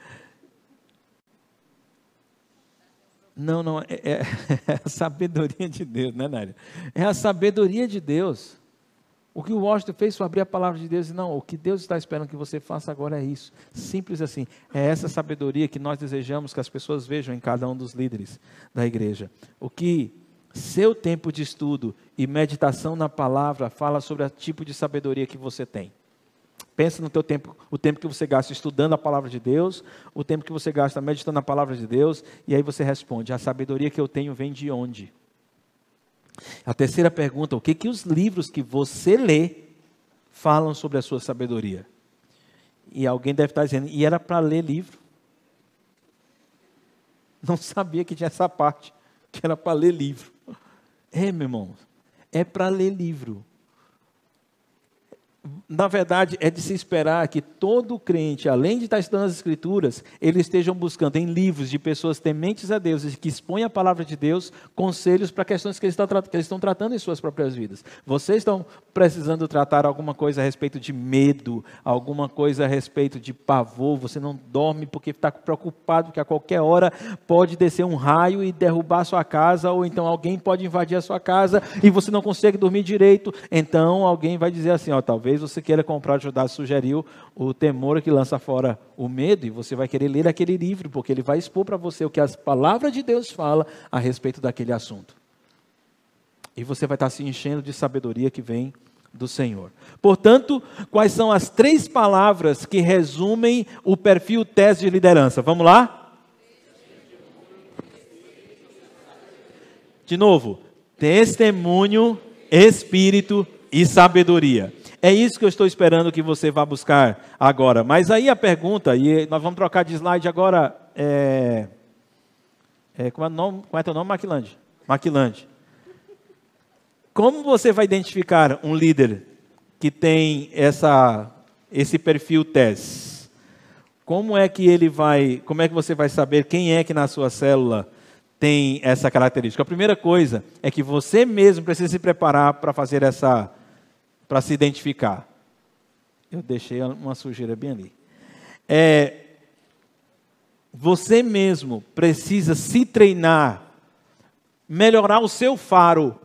Não, não, é, é, [laughs] é, a sabedoria de Deus, né, Nária? É a sabedoria de Deus. O que o Washington fez foi abrir a palavra de Deus e não, o que Deus está esperando que você faça agora é isso. Simples assim. É essa sabedoria que nós desejamos que as pessoas vejam em cada um dos líderes da igreja. O que seu tempo de estudo e meditação na palavra fala sobre o tipo de sabedoria que você tem. Pensa no teu tempo, o tempo que você gasta estudando a palavra de Deus, o tempo que você gasta meditando a palavra de Deus, e aí você responde: a sabedoria que eu tenho vem de onde? A terceira pergunta: o que que os livros que você lê falam sobre a sua sabedoria? E alguém deve estar dizendo: e era para ler livro? [laughs] Não sabia que tinha essa parte, que era para ler livro. É, meu irmão, é para ler livro na verdade, é de se esperar que todo crente, além de estar estudando as Escrituras, eles estejam buscando em livros de pessoas tementes a Deus e que expõem a palavra de Deus, conselhos para questões que eles, estão, que eles estão tratando em suas próprias vidas. Vocês estão precisando tratar alguma coisa a respeito de medo, alguma coisa a respeito de pavor, você não dorme porque está preocupado que a qualquer hora pode descer um raio e derrubar a sua casa, ou então alguém pode invadir a sua casa e você não consegue dormir direito. Então alguém vai dizer assim: ó, talvez Talvez você queira comprar, Judá sugeriu, o temor que lança fora o medo, e você vai querer ler aquele livro, porque ele vai expor para você o que as palavras de Deus fala a respeito daquele assunto. E você vai estar se enchendo de sabedoria que vem do Senhor. Portanto, quais são as três palavras que resumem o perfil teste de liderança? Vamos lá? De novo, testemunho, espírito e sabedoria. É isso que eu estou esperando que você vá buscar agora. Mas aí a pergunta, e nós vamos trocar de slide agora. É, é, como, é nome, como é teu nome? Maquilande. Maquilande. Como você vai identificar um líder que tem essa, esse perfil TES? Como é que ele vai, como é que você vai saber quem é que na sua célula tem essa característica? A primeira coisa é que você mesmo precisa se preparar para fazer essa para se identificar. Eu deixei uma sujeira bem ali. É, você mesmo precisa se treinar, melhorar o seu faro,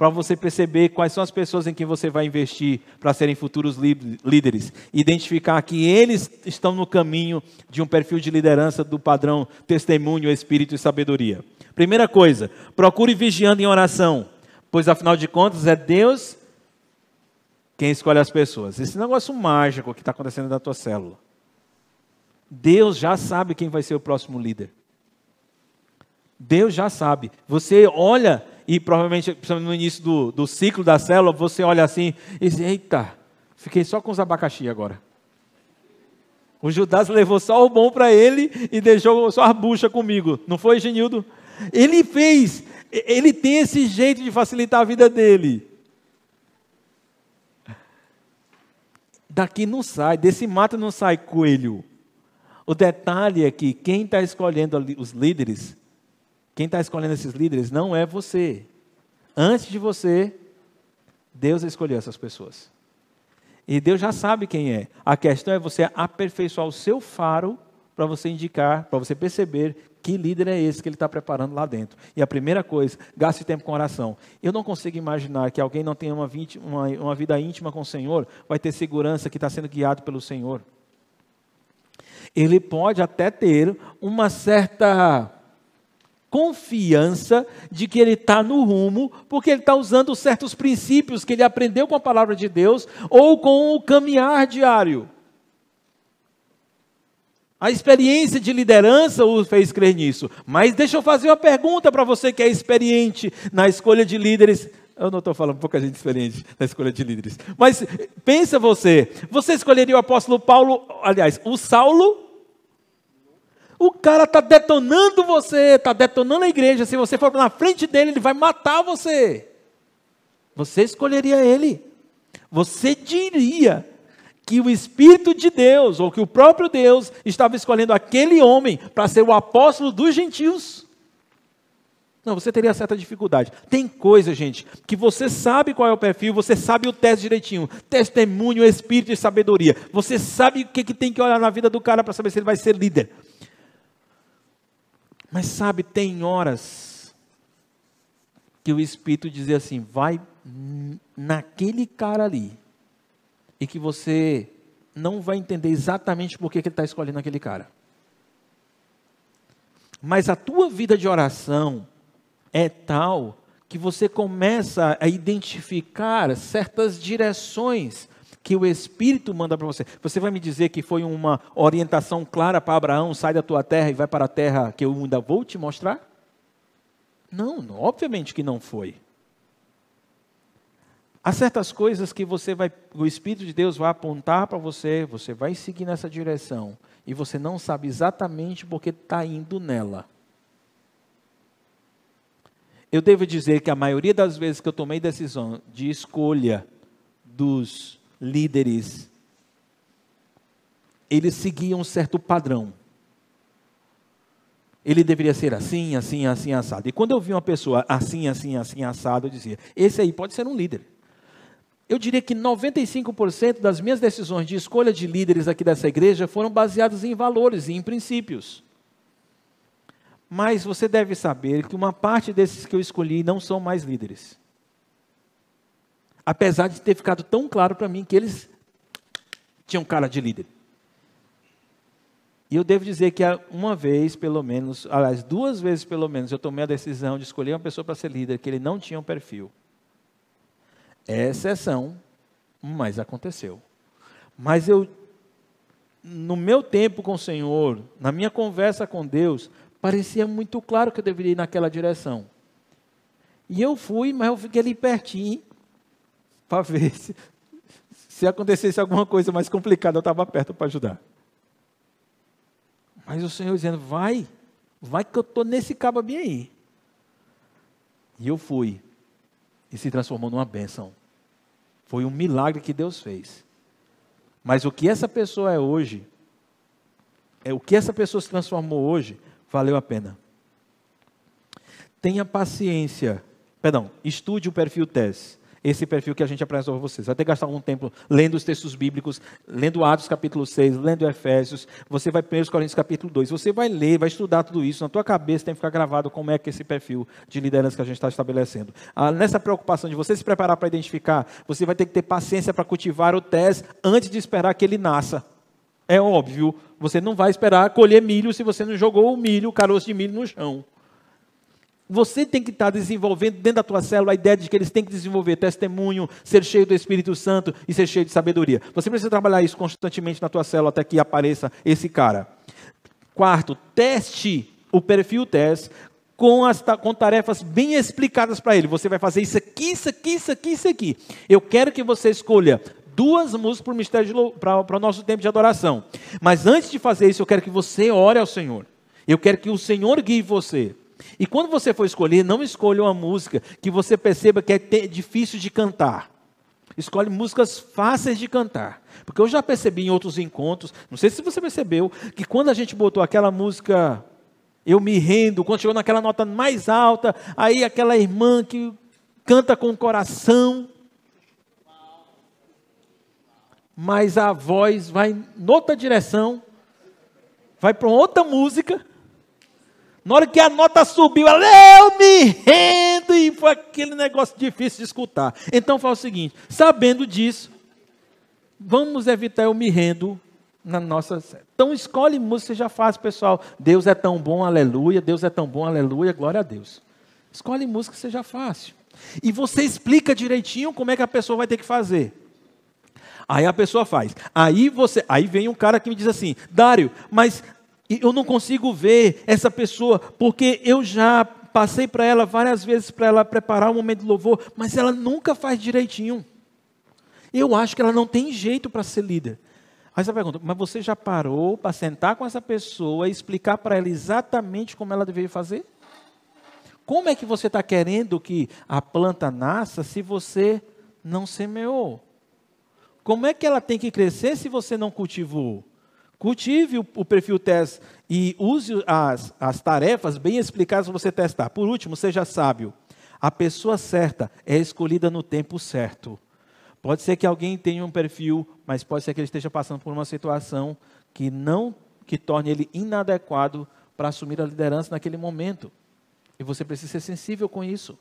para você perceber quais são as pessoas em que você vai investir para serem futuros líderes. Identificar que eles estão no caminho de um perfil de liderança do padrão testemunho, espírito e sabedoria. Primeira coisa, procure vigiando em oração, pois afinal de contas é Deus quem escolhe as pessoas. Esse negócio mágico que está acontecendo na tua célula. Deus já sabe quem vai ser o próximo líder. Deus já sabe. Você olha, e provavelmente no início do, do ciclo da célula, você olha assim e diz: Eita, fiquei só com os abacaxi agora. O Judas levou só o bom para ele e deixou só a bucha comigo. Não foi, Genildo? Ele fez, ele tem esse jeito de facilitar a vida dele. Daqui não sai, desse mato não sai coelho. O detalhe é que quem está escolhendo os líderes, quem está escolhendo esses líderes não é você. Antes de você, Deus escolheu essas pessoas. E Deus já sabe quem é. A questão é você aperfeiçoar o seu faro para você indicar, para você perceber que líder é esse que ele está preparando lá dentro? E a primeira coisa, gaste tempo com oração. Eu não consigo imaginar que alguém não tenha uma, uma, uma vida íntima com o Senhor, vai ter segurança que está sendo guiado pelo Senhor. Ele pode até ter uma certa confiança de que ele está no rumo, porque ele está usando certos princípios que ele aprendeu com a palavra de Deus ou com o caminhar diário. A experiência de liderança o fez crer nisso. Mas deixa eu fazer uma pergunta para você que é experiente na escolha de líderes. Eu não estou falando pouca gente experiente na escolha de líderes. Mas pensa você, você escolheria o apóstolo Paulo, aliás, o Saulo? O cara está detonando você, está detonando a igreja. Se você for na frente dele, ele vai matar você. Você escolheria ele. Você diria que o Espírito de Deus, ou que o próprio Deus, estava escolhendo aquele homem para ser o apóstolo dos gentios. Não, você teria certa dificuldade. Tem coisa, gente, que você sabe qual é o perfil, você sabe o teste direitinho. Testemunho, espírito e sabedoria. Você sabe o que, que tem que olhar na vida do cara para saber se ele vai ser líder. Mas sabe, tem horas que o Espírito dizia assim: vai naquele cara ali. E que você não vai entender exatamente por que ele está escolhendo aquele cara. Mas a tua vida de oração é tal que você começa a identificar certas direções que o Espírito manda para você. Você vai me dizer que foi uma orientação clara para Abraão: sai da tua terra e vai para a terra que eu ainda vou te mostrar? Não, obviamente que não foi. Há certas coisas que você vai, o Espírito de Deus vai apontar para você, você vai seguir nessa direção e você não sabe exatamente porque está indo nela. Eu devo dizer que a maioria das vezes que eu tomei decisão de escolha dos líderes, eles seguiam um certo padrão. Ele deveria ser assim, assim, assim, assado. E quando eu vi uma pessoa assim, assim, assim, assado, eu dizia: esse aí pode ser um líder. Eu diria que 95% das minhas decisões de escolha de líderes aqui dessa igreja foram baseadas em valores e em princípios. Mas você deve saber que uma parte desses que eu escolhi não são mais líderes apesar de ter ficado tão claro para mim que eles tinham cara de líder. E eu devo dizer que uma vez, pelo menos, aliás, duas vezes pelo menos, eu tomei a decisão de escolher uma pessoa para ser líder que ele não tinha um perfil. É exceção, mas aconteceu. Mas eu, no meu tempo com o Senhor, na minha conversa com Deus, parecia muito claro que eu deveria ir naquela direção. E eu fui, mas eu fiquei ali pertinho, para ver [laughs] se, se acontecesse alguma coisa mais complicada, eu estava perto para ajudar. Mas o Senhor dizendo, vai, vai que eu estou nesse cabo bem aí. E eu fui. E se transformou numa bênção. Foi um milagre que Deus fez. Mas o que essa pessoa é hoje, é o que essa pessoa se transformou hoje, valeu a pena. Tenha paciência. Perdão, estude o perfil TES esse perfil que a gente apresentou para vocês. Vai ter que gastar algum tempo lendo os textos bíblicos, lendo Atos capítulo 6, lendo Efésios, você vai para os Coríntios capítulo 2, você vai ler, vai estudar tudo isso, na tua cabeça tem que ficar gravado como é que esse perfil de liderança que a gente está estabelecendo. Ah, nessa preocupação de você se preparar para identificar, você vai ter que ter paciência para cultivar o TES antes de esperar que ele nasça. É óbvio, você não vai esperar colher milho se você não jogou o milho, o caroço de milho no chão. Você tem que estar desenvolvendo dentro da tua célula a ideia de que eles têm que desenvolver testemunho, ser cheio do Espírito Santo e ser cheio de sabedoria. Você precisa trabalhar isso constantemente na tua célula até que apareça esse cara. Quarto, teste o perfil teste com, as, com tarefas bem explicadas para ele. Você vai fazer isso aqui, isso aqui, isso aqui, isso aqui. Eu quero que você escolha duas músicas para o nosso tempo de adoração. Mas antes de fazer isso, eu quero que você ore ao Senhor. Eu quero que o Senhor guie você. E quando você for escolher, não escolha uma música que você perceba que é difícil de cantar. Escolhe músicas fáceis de cantar. Porque eu já percebi em outros encontros, não sei se você percebeu, que quando a gente botou aquela música Eu Me Rendo, quando chegou naquela nota mais alta, aí aquela irmã que canta com o coração, mas a voz vai em outra direção, vai para outra música, na hora que a nota subiu, ela, eu me rendo, e foi aquele negócio difícil de escutar. Então fala o seguinte: sabendo disso, vamos evitar eu me rendo na nossa. Então escolhe música, já faz, pessoal. Deus é tão bom, aleluia. Deus é tão bom, aleluia, glória a Deus. Escolhe música seja fácil. E você explica direitinho como é que a pessoa vai ter que fazer. Aí a pessoa faz. Aí você, aí vem um cara que me diz assim: "Dário, mas eu não consigo ver essa pessoa, porque eu já passei para ela várias vezes para ela preparar um momento de louvor, mas ela nunca faz direitinho. Eu acho que ela não tem jeito para ser líder. Aí você pergunta, mas você já parou para sentar com essa pessoa e explicar para ela exatamente como ela deveria fazer? Como é que você está querendo que a planta nasça se você não semeou? Como é que ela tem que crescer se você não cultivou? Cultive o, o perfil teste e use as, as tarefas bem explicadas para você testar. Por último, seja sábio. A pessoa certa é escolhida no tempo certo. Pode ser que alguém tenha um perfil, mas pode ser que ele esteja passando por uma situação que não que torne ele inadequado para assumir a liderança naquele momento. E você precisa ser sensível com isso.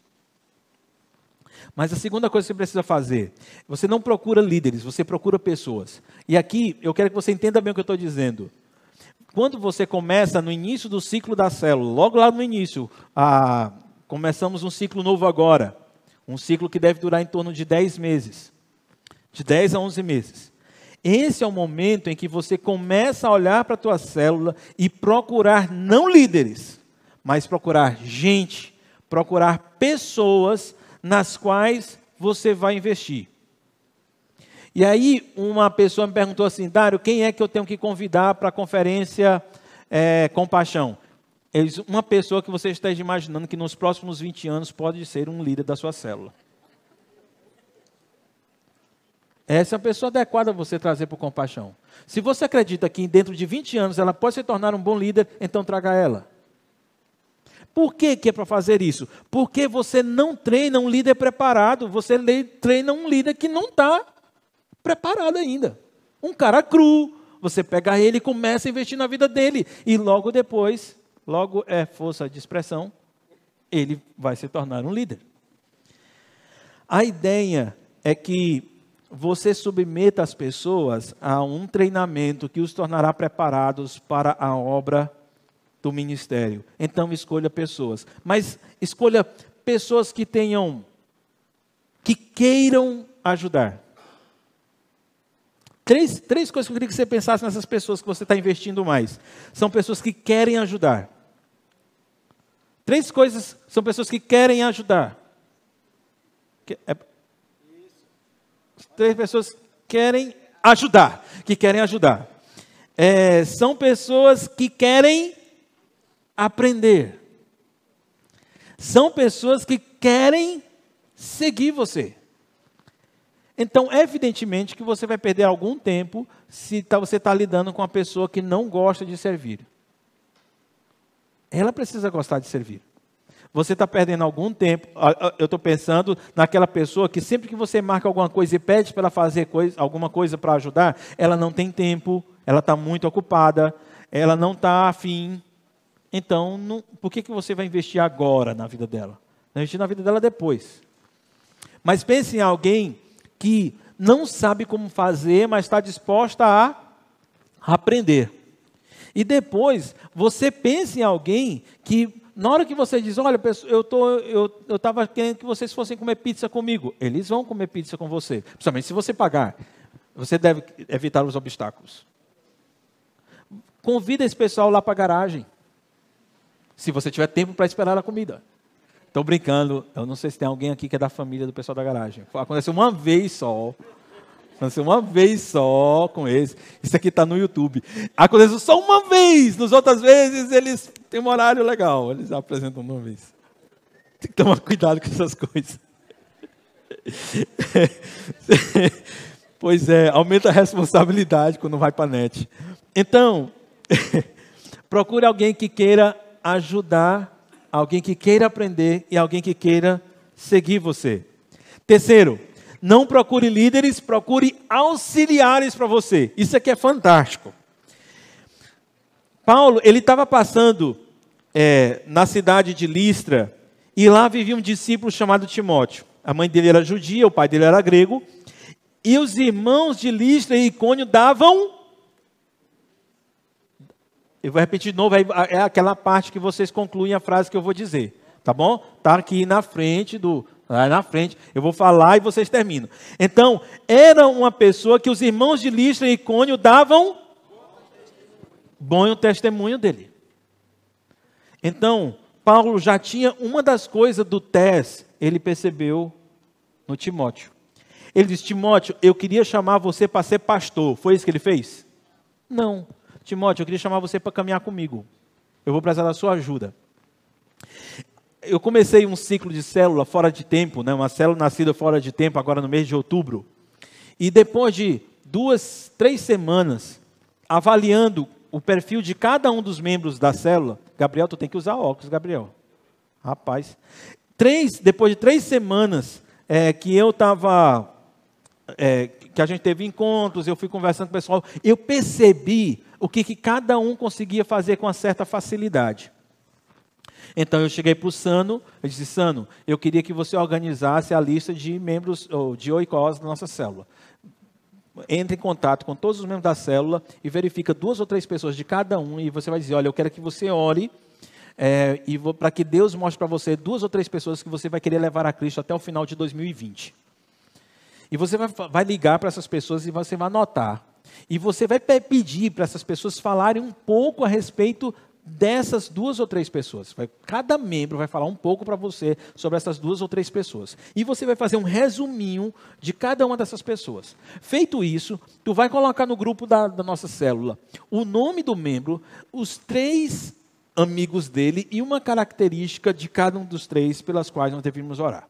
Mas a segunda coisa que você precisa fazer, você não procura líderes, você procura pessoas. E aqui eu quero que você entenda bem o que eu estou dizendo. Quando você começa no início do ciclo da célula, logo lá no início, começamos um ciclo novo agora, um ciclo que deve durar em torno de 10 meses, de 10 a 11 meses. Esse é o momento em que você começa a olhar para a tua célula e procurar não líderes, mas procurar gente, procurar pessoas nas quais você vai investir. E aí, uma pessoa me perguntou assim: Dário, quem é que eu tenho que convidar para a conferência é, Compaixão? Eles, uma pessoa que você esteja imaginando que nos próximos 20 anos pode ser um líder da sua célula. Essa é a pessoa adequada você trazer para o Compaixão. Se você acredita que dentro de 20 anos ela pode se tornar um bom líder, então traga ela. Por que, que é para fazer isso? Porque você não treina um líder preparado, você treina um líder que não está preparado ainda. Um cara cru, você pega ele e começa a investir na vida dele. E logo depois, logo é força de expressão, ele vai se tornar um líder. A ideia é que você submeta as pessoas a um treinamento que os tornará preparados para a obra do ministério. Então escolha pessoas, mas escolha pessoas que tenham que queiram ajudar. Três, três coisas que eu queria que você pensasse nessas pessoas que você está investindo mais. São pessoas que querem ajudar. Três coisas são pessoas que querem ajudar. É, três pessoas que querem ajudar, que querem ajudar. É, são pessoas que querem aprender. São pessoas que querem seguir você. Então, evidentemente que você vai perder algum tempo se tá, você está lidando com uma pessoa que não gosta de servir. Ela precisa gostar de servir. Você está perdendo algum tempo. Eu estou pensando naquela pessoa que sempre que você marca alguma coisa e pede para ela fazer coisa, alguma coisa para ajudar, ela não tem tempo, ela está muito ocupada, ela não está afim. Então, não, por que, que você vai investir agora na vida dela? Vai investir na vida dela depois. Mas pense em alguém que não sabe como fazer, mas está disposta a aprender. E depois, você pense em alguém que, na hora que você diz, olha, eu eu estava querendo que vocês fossem comer pizza comigo, eles vão comer pizza com você, principalmente se você pagar. Você deve evitar os obstáculos. Convida esse pessoal lá para a garagem se você tiver tempo para esperar a comida. Estou brincando, eu não sei se tem alguém aqui que é da família do pessoal da garagem. Aconteceu uma vez só. Aconteceu uma vez só com eles. Isso aqui está no YouTube. Aconteceu só uma vez. Nas outras vezes eles têm um horário legal. Eles apresentam uma vez. Tem que tomar cuidado com essas coisas. [laughs] pois é, aumenta a responsabilidade quando vai para a net. Então, [laughs] procure alguém que queira ajudar, alguém que queira aprender e alguém que queira seguir você. Terceiro, não procure líderes, procure auxiliares para você. Isso aqui é fantástico. Paulo, ele estava passando é, na cidade de Listra e lá vivia um discípulo chamado Timóteo. A mãe dele era judia, o pai dele era grego. E os irmãos de Listra e Icônio davam eu vou repetir de novo, é aquela parte que vocês concluem a frase que eu vou dizer. Tá bom? Está aqui na frente do. Na frente, eu vou falar e vocês terminam. Então, era uma pessoa que os irmãos de Listra e Icônio davam bom testemunho dele. Então, Paulo já tinha uma das coisas do teste, ele percebeu no Timóteo. Ele disse: Timóteo, eu queria chamar você para ser pastor. Foi isso que ele fez? Não. Timóteo, eu queria chamar você para caminhar comigo. Eu vou precisar da sua ajuda. Eu comecei um ciclo de célula fora de tempo, né? uma célula nascida fora de tempo, agora no mês de outubro. E depois de duas, três semanas, avaliando o perfil de cada um dos membros da célula. Gabriel, tu tem que usar óculos, Gabriel. Rapaz. Três, depois de três semanas é, que eu estava. É, que a gente teve encontros, eu fui conversando com o pessoal, eu percebi o que, que cada um conseguia fazer com uma certa facilidade. Então eu cheguei para o Sano, eu disse, Sano, eu queria que você organizasse a lista de membros, ou de oicós da nossa célula. Entre em contato com todos os membros da célula e verifica duas ou três pessoas de cada um e você vai dizer, olha, eu quero que você ore é, e para que Deus mostre para você duas ou três pessoas que você vai querer levar a Cristo até o final de 2020. E você vai, vai ligar para essas pessoas e você vai anotar. E você vai pedir para essas pessoas falarem um pouco a respeito dessas duas ou três pessoas. Vai, cada membro vai falar um pouco para você sobre essas duas ou três pessoas. E você vai fazer um resuminho de cada uma dessas pessoas. Feito isso, tu vai colocar no grupo da, da nossa célula o nome do membro, os três amigos dele e uma característica de cada um dos três pelas quais nós devemos orar.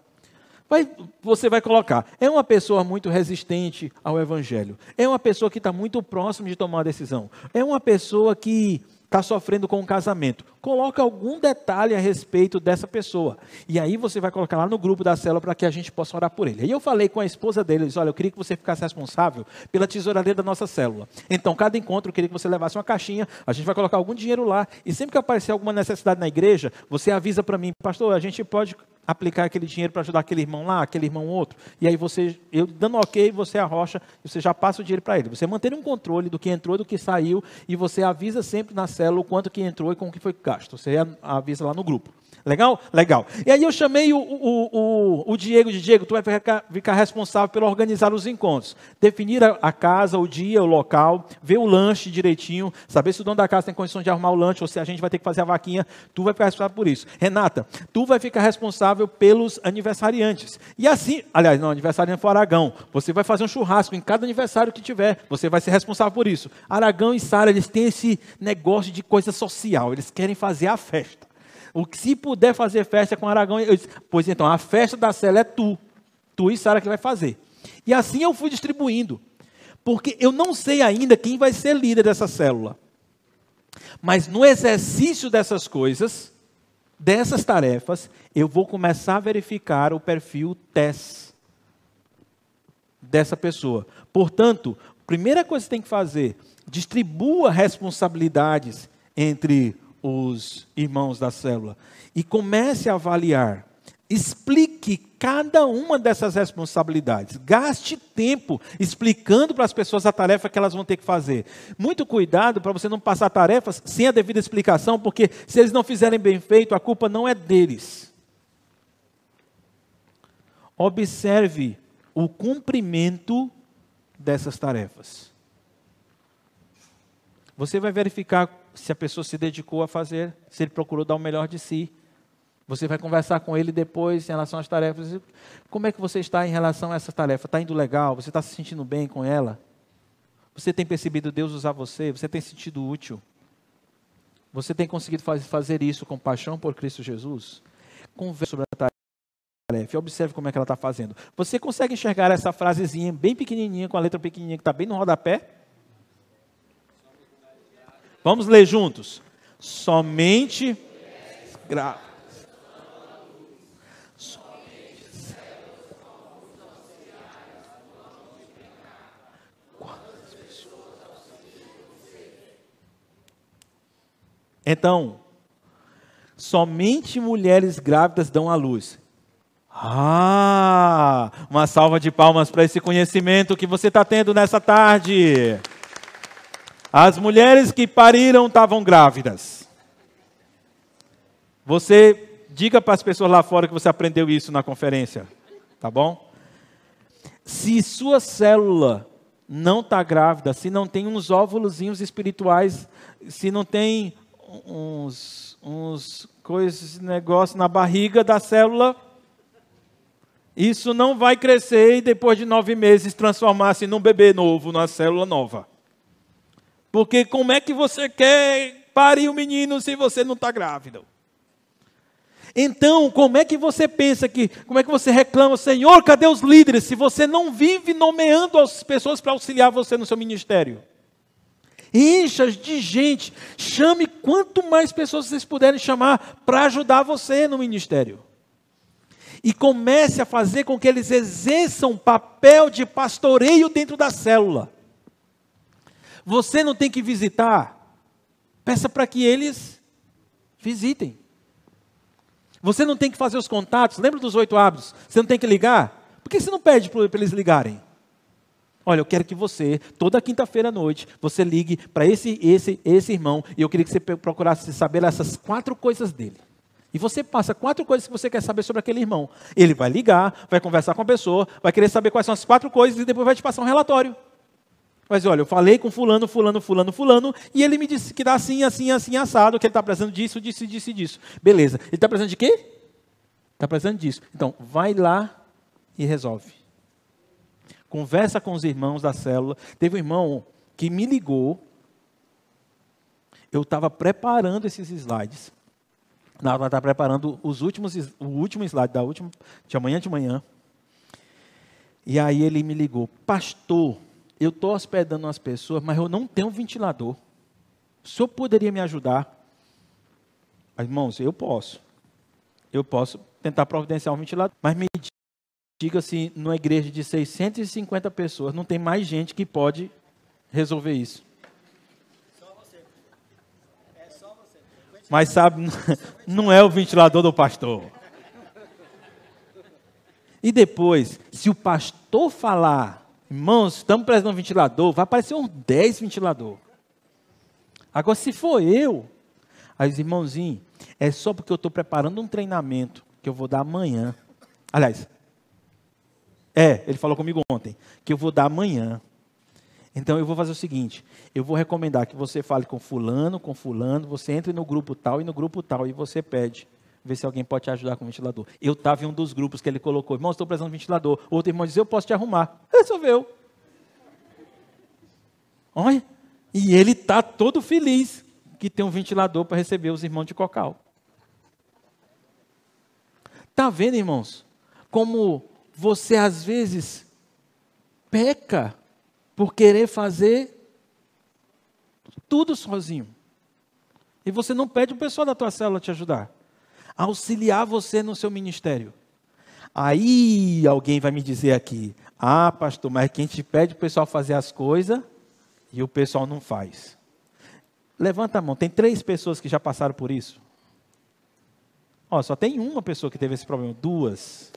Vai, você vai colocar, é uma pessoa muito resistente ao Evangelho, é uma pessoa que está muito próximo de tomar uma decisão, é uma pessoa que está sofrendo com um casamento. Coloca algum detalhe a respeito dessa pessoa. E aí você vai colocar lá no grupo da célula para que a gente possa orar por ele. Aí eu falei com a esposa dele, disse, olha, eu queria que você ficasse responsável pela tesouraria da nossa célula. Então, cada encontro eu queria que você levasse uma caixinha, a gente vai colocar algum dinheiro lá, e sempre que aparecer alguma necessidade na igreja, você avisa para mim, pastor, a gente pode aplicar aquele dinheiro para ajudar aquele irmão lá, aquele irmão outro. E aí você, eu dando ok, você arrocha, você já passa o dinheiro para ele. Você mantém um controle do que entrou, do que saiu, e você avisa sempre na célula o quanto que entrou e com o que foi gasto. Você avisa lá no grupo. Legal? Legal. E aí eu chamei o, o, o, o Diego de Diego, tu vai ficar, ficar responsável por organizar os encontros. Definir a, a, casa, o dia, o local, ver o lanche direitinho, saber se o dono da casa tem condições de arrumar o lanche ou se a gente vai ter que fazer a vaquinha. Tu vai ficar responsável por isso. Renata, tu vai ficar responsável pelos aniversariantes. E assim, aliás, não, aniversariante foi Aragão. Você vai fazer um churrasco em cada aniversário que tiver. Você vai ser responsável por isso. Aragão e Sara, eles têm esse negócio de coisa social. Eles querem fazer a festa. O que se puder fazer festa com Aragão, eu disse, pois então, a festa da cela é tu. Tu e Sara que vai fazer. E assim eu fui distribuindo. Porque eu não sei ainda quem vai ser líder dessa célula. Mas no exercício dessas coisas, dessas tarefas, eu vou começar a verificar o perfil TES dessa pessoa. Portanto, primeira coisa que você tem que fazer, distribua responsabilidades entre os irmãos da célula e comece a avaliar. Explique cada uma dessas responsabilidades. Gaste tempo explicando para as pessoas a tarefa que elas vão ter que fazer. Muito cuidado para você não passar tarefas sem a devida explicação, porque se eles não fizerem bem feito, a culpa não é deles. Observe o cumprimento dessas tarefas. Você vai verificar se a pessoa se dedicou a fazer, se ele procurou dar o melhor de si. Você vai conversar com ele depois em relação às tarefas. Como é que você está em relação a essa tarefa? Está indo legal? Você está se sentindo bem com ela? Você tem percebido Deus usar você? Você tem sentido útil? Você tem conseguido fazer isso com paixão por Cristo Jesus? Converse sobre a tarefa e observe como é que ela está fazendo. Você consegue enxergar essa frasezinha bem pequenininha, com a letra pequenininha que está bem no rodapé? Vamos ler juntos. Somente gra... Então, somente mulheres grávidas dão à luz. Ah, uma salva de palmas para esse conhecimento que você está tendo nessa tarde. As mulheres que pariram estavam grávidas. Você diga para as pessoas lá fora que você aprendeu isso na conferência, tá bom? Se sua célula não está grávida, se não tem uns óvulos espirituais, se não tem uns, uns coisas, negócio na barriga da célula, isso não vai crescer e depois de nove meses transformar-se num bebê novo, numa célula nova. Porque como é que você quer parir o um menino se você não está grávida? Então, como é que você pensa que, como é que você reclama, Senhor, cadê os líderes, se você não vive nomeando as pessoas para auxiliar você no seu ministério? Encha de gente. Chame quanto mais pessoas vocês puderem chamar para ajudar você no ministério. E comece a fazer com que eles exerçam papel de pastoreio dentro da célula. Você não tem que visitar, peça para que eles visitem. Você não tem que fazer os contatos, lembra dos oito hábitos? Você não tem que ligar? Por que você não pede para eles ligarem? Olha, eu quero que você, toda quinta-feira à noite, você ligue para esse, esse, esse irmão e eu queria que você procurasse saber essas quatro coisas dele. E você passa quatro coisas que você quer saber sobre aquele irmão. Ele vai ligar, vai conversar com a pessoa, vai querer saber quais são as quatro coisas e depois vai te passar um relatório. Mas olha, eu falei com fulano, fulano, fulano, fulano, e ele me disse que dá assim, assim, assim, assado, que ele está precisando disso, disso, disso disso. Beleza. Ele está precisando de quê? Está precisando disso. Então, vai lá e resolve conversa com os irmãos da célula. Teve um irmão que me ligou. Eu estava preparando esses slides. Na hora estava preparando os últimos, o último slide da última, de amanhã de manhã. E aí ele me ligou, pastor, eu estou hospedando umas pessoas, mas eu não tenho ventilador. O senhor poderia me ajudar? Irmãos, eu posso. Eu posso tentar providenciar um ventilador, mas me diga-se, numa igreja de 650 pessoas, não tem mais gente que pode resolver isso. Mas sabe, [laughs] não é o ventilador do pastor. E depois, se o pastor falar, irmãos, estamos precisando de um ventilador, vai aparecer uns 10 ventilador. Agora, se for eu, aí irmãozinho, é só porque eu estou preparando um treinamento que eu vou dar amanhã. Aliás, é, ele falou comigo ontem, que eu vou dar amanhã. Então eu vou fazer o seguinte: eu vou recomendar que você fale com fulano, com fulano, você entre no grupo tal e no grupo tal e você pede. Ver se alguém pode te ajudar com o ventilador. Eu estava em um dos grupos que ele colocou, irmão, estou precisando de ventilador. Outro irmão disse, eu posso te arrumar. Resolveu. Olha, e ele está todo feliz que tem um ventilador para receber os irmãos de Cocal. Está vendo, irmãos? Como você às vezes peca por querer fazer tudo sozinho. E você não pede o pessoal da tua célula te ajudar, auxiliar você no seu ministério. Aí alguém vai me dizer aqui: "Ah, pastor, mas quem te pede o pessoal fazer as coisas e o pessoal não faz". Levanta a mão. Tem três pessoas que já passaram por isso. Ó, só tem uma pessoa que teve esse problema. Duas.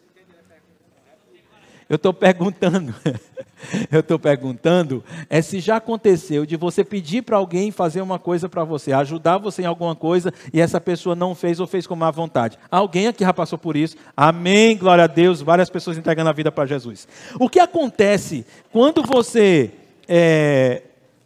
Eu estou perguntando, [laughs] eu estou perguntando, é se já aconteceu de você pedir para alguém fazer uma coisa para você, ajudar você em alguma coisa e essa pessoa não fez ou fez com má vontade. Alguém aqui já passou por isso? Amém, glória a Deus, várias pessoas entregando a vida para Jesus. O que acontece quando você é,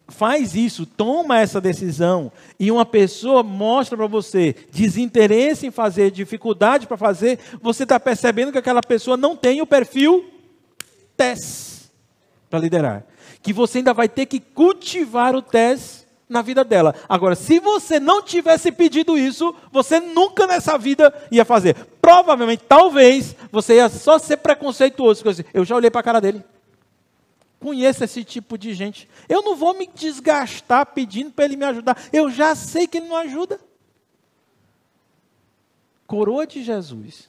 faz isso, toma essa decisão e uma pessoa mostra para você desinteresse em fazer, dificuldade para fazer, você está percebendo que aquela pessoa não tem o perfil TES para liderar. Que você ainda vai ter que cultivar o TES na vida dela. Agora, se você não tivesse pedido isso, você nunca nessa vida ia fazer. Provavelmente, talvez, você ia só ser preconceituoso. Eu já olhei para a cara dele. Conheço esse tipo de gente. Eu não vou me desgastar pedindo para ele me ajudar. Eu já sei que ele não ajuda. Coroa de Jesus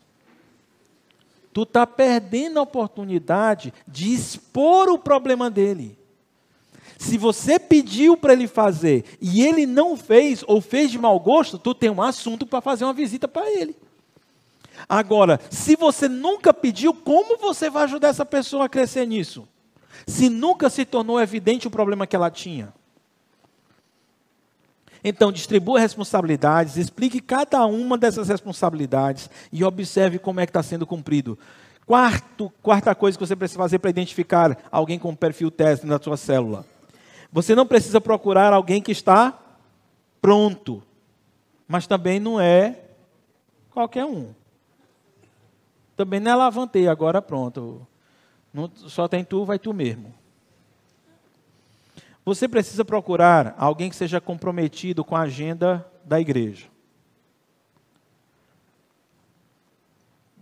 tu está perdendo a oportunidade de expor o problema dele. Se você pediu para ele fazer e ele não fez ou fez de mau gosto, tu tem um assunto para fazer uma visita para ele. Agora, se você nunca pediu, como você vai ajudar essa pessoa a crescer nisso? Se nunca se tornou evidente o problema que ela tinha. Então, distribua responsabilidades, explique cada uma dessas responsabilidades e observe como é que está sendo cumprido. Quarto, quarta coisa que você precisa fazer para identificar alguém com perfil teste na sua célula. Você não precisa procurar alguém que está pronto, mas também não é qualquer um. Também não é lavantei, agora pronto. Não, só tem tu, vai tu mesmo. Você precisa procurar alguém que seja comprometido com a agenda da igreja.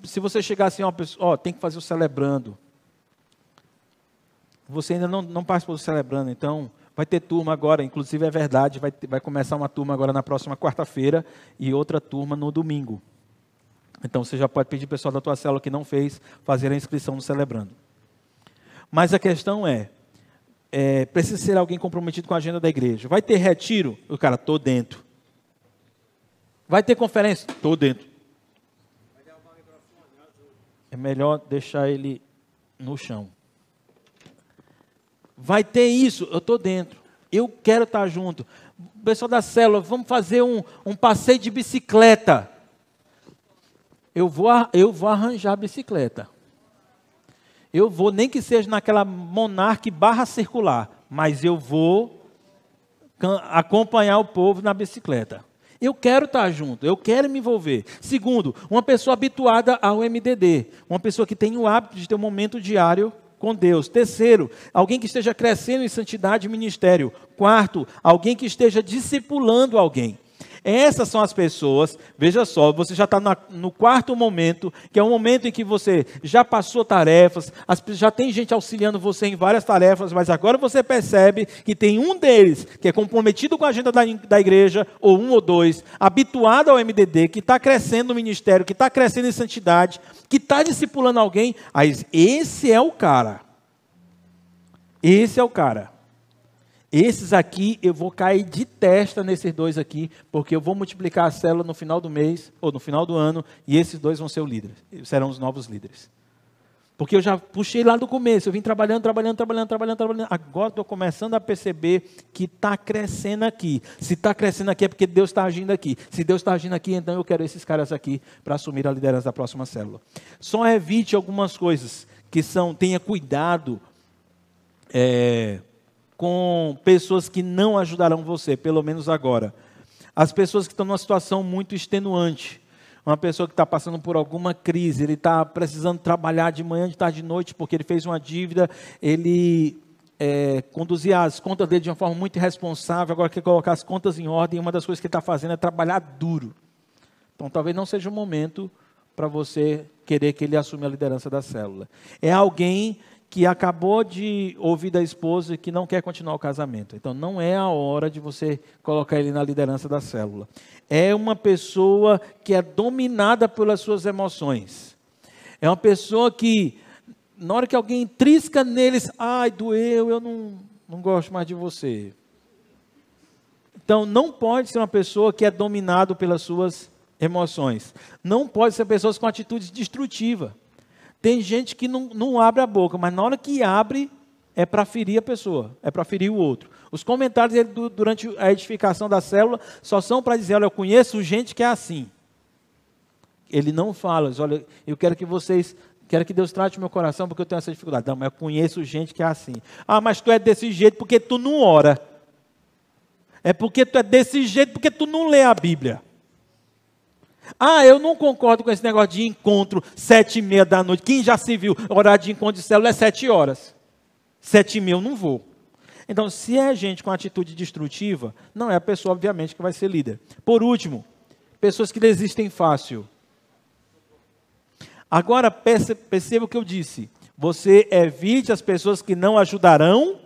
Se você chegar assim, ó, ó tem que fazer o celebrando. Você ainda não, não participou do celebrando, então Vai ter turma agora, inclusive é verdade, vai, vai começar uma turma agora na próxima quarta-feira e outra turma no domingo. Então você já pode pedir pessoal da tua célula que não fez fazer a inscrição no Celebrando. Mas a questão é, é, precisa ser alguém comprometido com a agenda da igreja. Vai ter retiro? O cara, tô dentro. Vai ter conferência? Tô dentro. É melhor deixar ele no chão. Vai ter isso? Eu tô dentro. Eu quero estar junto. pessoal da célula, vamos fazer um, um passeio de bicicleta. Eu vou, eu vou arranjar a bicicleta. Eu vou, nem que seja naquela monarque barra circular, mas eu vou acompanhar o povo na bicicleta. Eu quero estar junto, eu quero me envolver. Segundo, uma pessoa habituada ao MDD, uma pessoa que tem o hábito de ter um momento diário com Deus. Terceiro, alguém que esteja crescendo em santidade e ministério. Quarto, alguém que esteja discipulando alguém. Essas são as pessoas, veja só, você já está no quarto momento, que é um momento em que você já passou tarefas, as, já tem gente auxiliando você em várias tarefas, mas agora você percebe que tem um deles que é comprometido com a agenda da, da igreja, ou um ou dois, habituado ao MDD, que está crescendo no ministério, que está crescendo em santidade, que está discipulando alguém, aí esse é o cara. Esse é o cara. Esses aqui eu vou cair de testa nesses dois aqui, porque eu vou multiplicar a célula no final do mês ou no final do ano e esses dois vão ser os líderes, serão os novos líderes. Porque eu já puxei lá do começo, eu vim trabalhando, trabalhando, trabalhando, trabalhando, trabalhando. Agora estou começando a perceber que está crescendo aqui. Se está crescendo aqui é porque Deus está agindo aqui. Se Deus está agindo aqui, então eu quero esses caras aqui para assumir a liderança da próxima célula. Só evite algumas coisas que são, tenha cuidado. É, com pessoas que não ajudarão você, pelo menos agora. As pessoas que estão numa situação muito extenuante. Uma pessoa que está passando por alguma crise, ele está precisando trabalhar de manhã, de tarde, de noite, porque ele fez uma dívida, ele é, conduzia as contas dele de uma forma muito irresponsável, agora quer colocar as contas em ordem, e uma das coisas que ele está fazendo é trabalhar duro. Então, talvez não seja o momento para você querer que ele assuma a liderança da célula. É alguém que acabou de ouvir da esposa que não quer continuar o casamento. Então, não é a hora de você colocar ele na liderança da célula. É uma pessoa que é dominada pelas suas emoções. É uma pessoa que, na hora que alguém trisca neles, ai, doeu, eu não, não gosto mais de você. Então, não pode ser uma pessoa que é dominado pelas suas emoções. Não pode ser pessoas com atitudes destrutivas. Tem gente que não, não abre a boca, mas na hora que abre, é para ferir a pessoa, é para ferir o outro. Os comentários durante a edificação da célula só são para dizer: olha, eu conheço gente que é assim. Ele não fala, olha, eu quero que vocês, quero que Deus trate meu coração porque eu tenho essa dificuldade. Não, mas eu conheço gente que é assim. Ah, mas tu é desse jeito porque tu não ora. É porque tu é desse jeito porque tu não lê a Bíblia. Ah, eu não concordo com esse negócio de encontro sete e meia da noite. Quem já se viu, horário de encontro de célula é sete horas. Sete e meia eu não vou. Então, se é gente com atitude destrutiva, não é a pessoa, obviamente, que vai ser líder. Por último, pessoas que desistem fácil. Agora, perceba o que eu disse. Você evite as pessoas que não ajudarão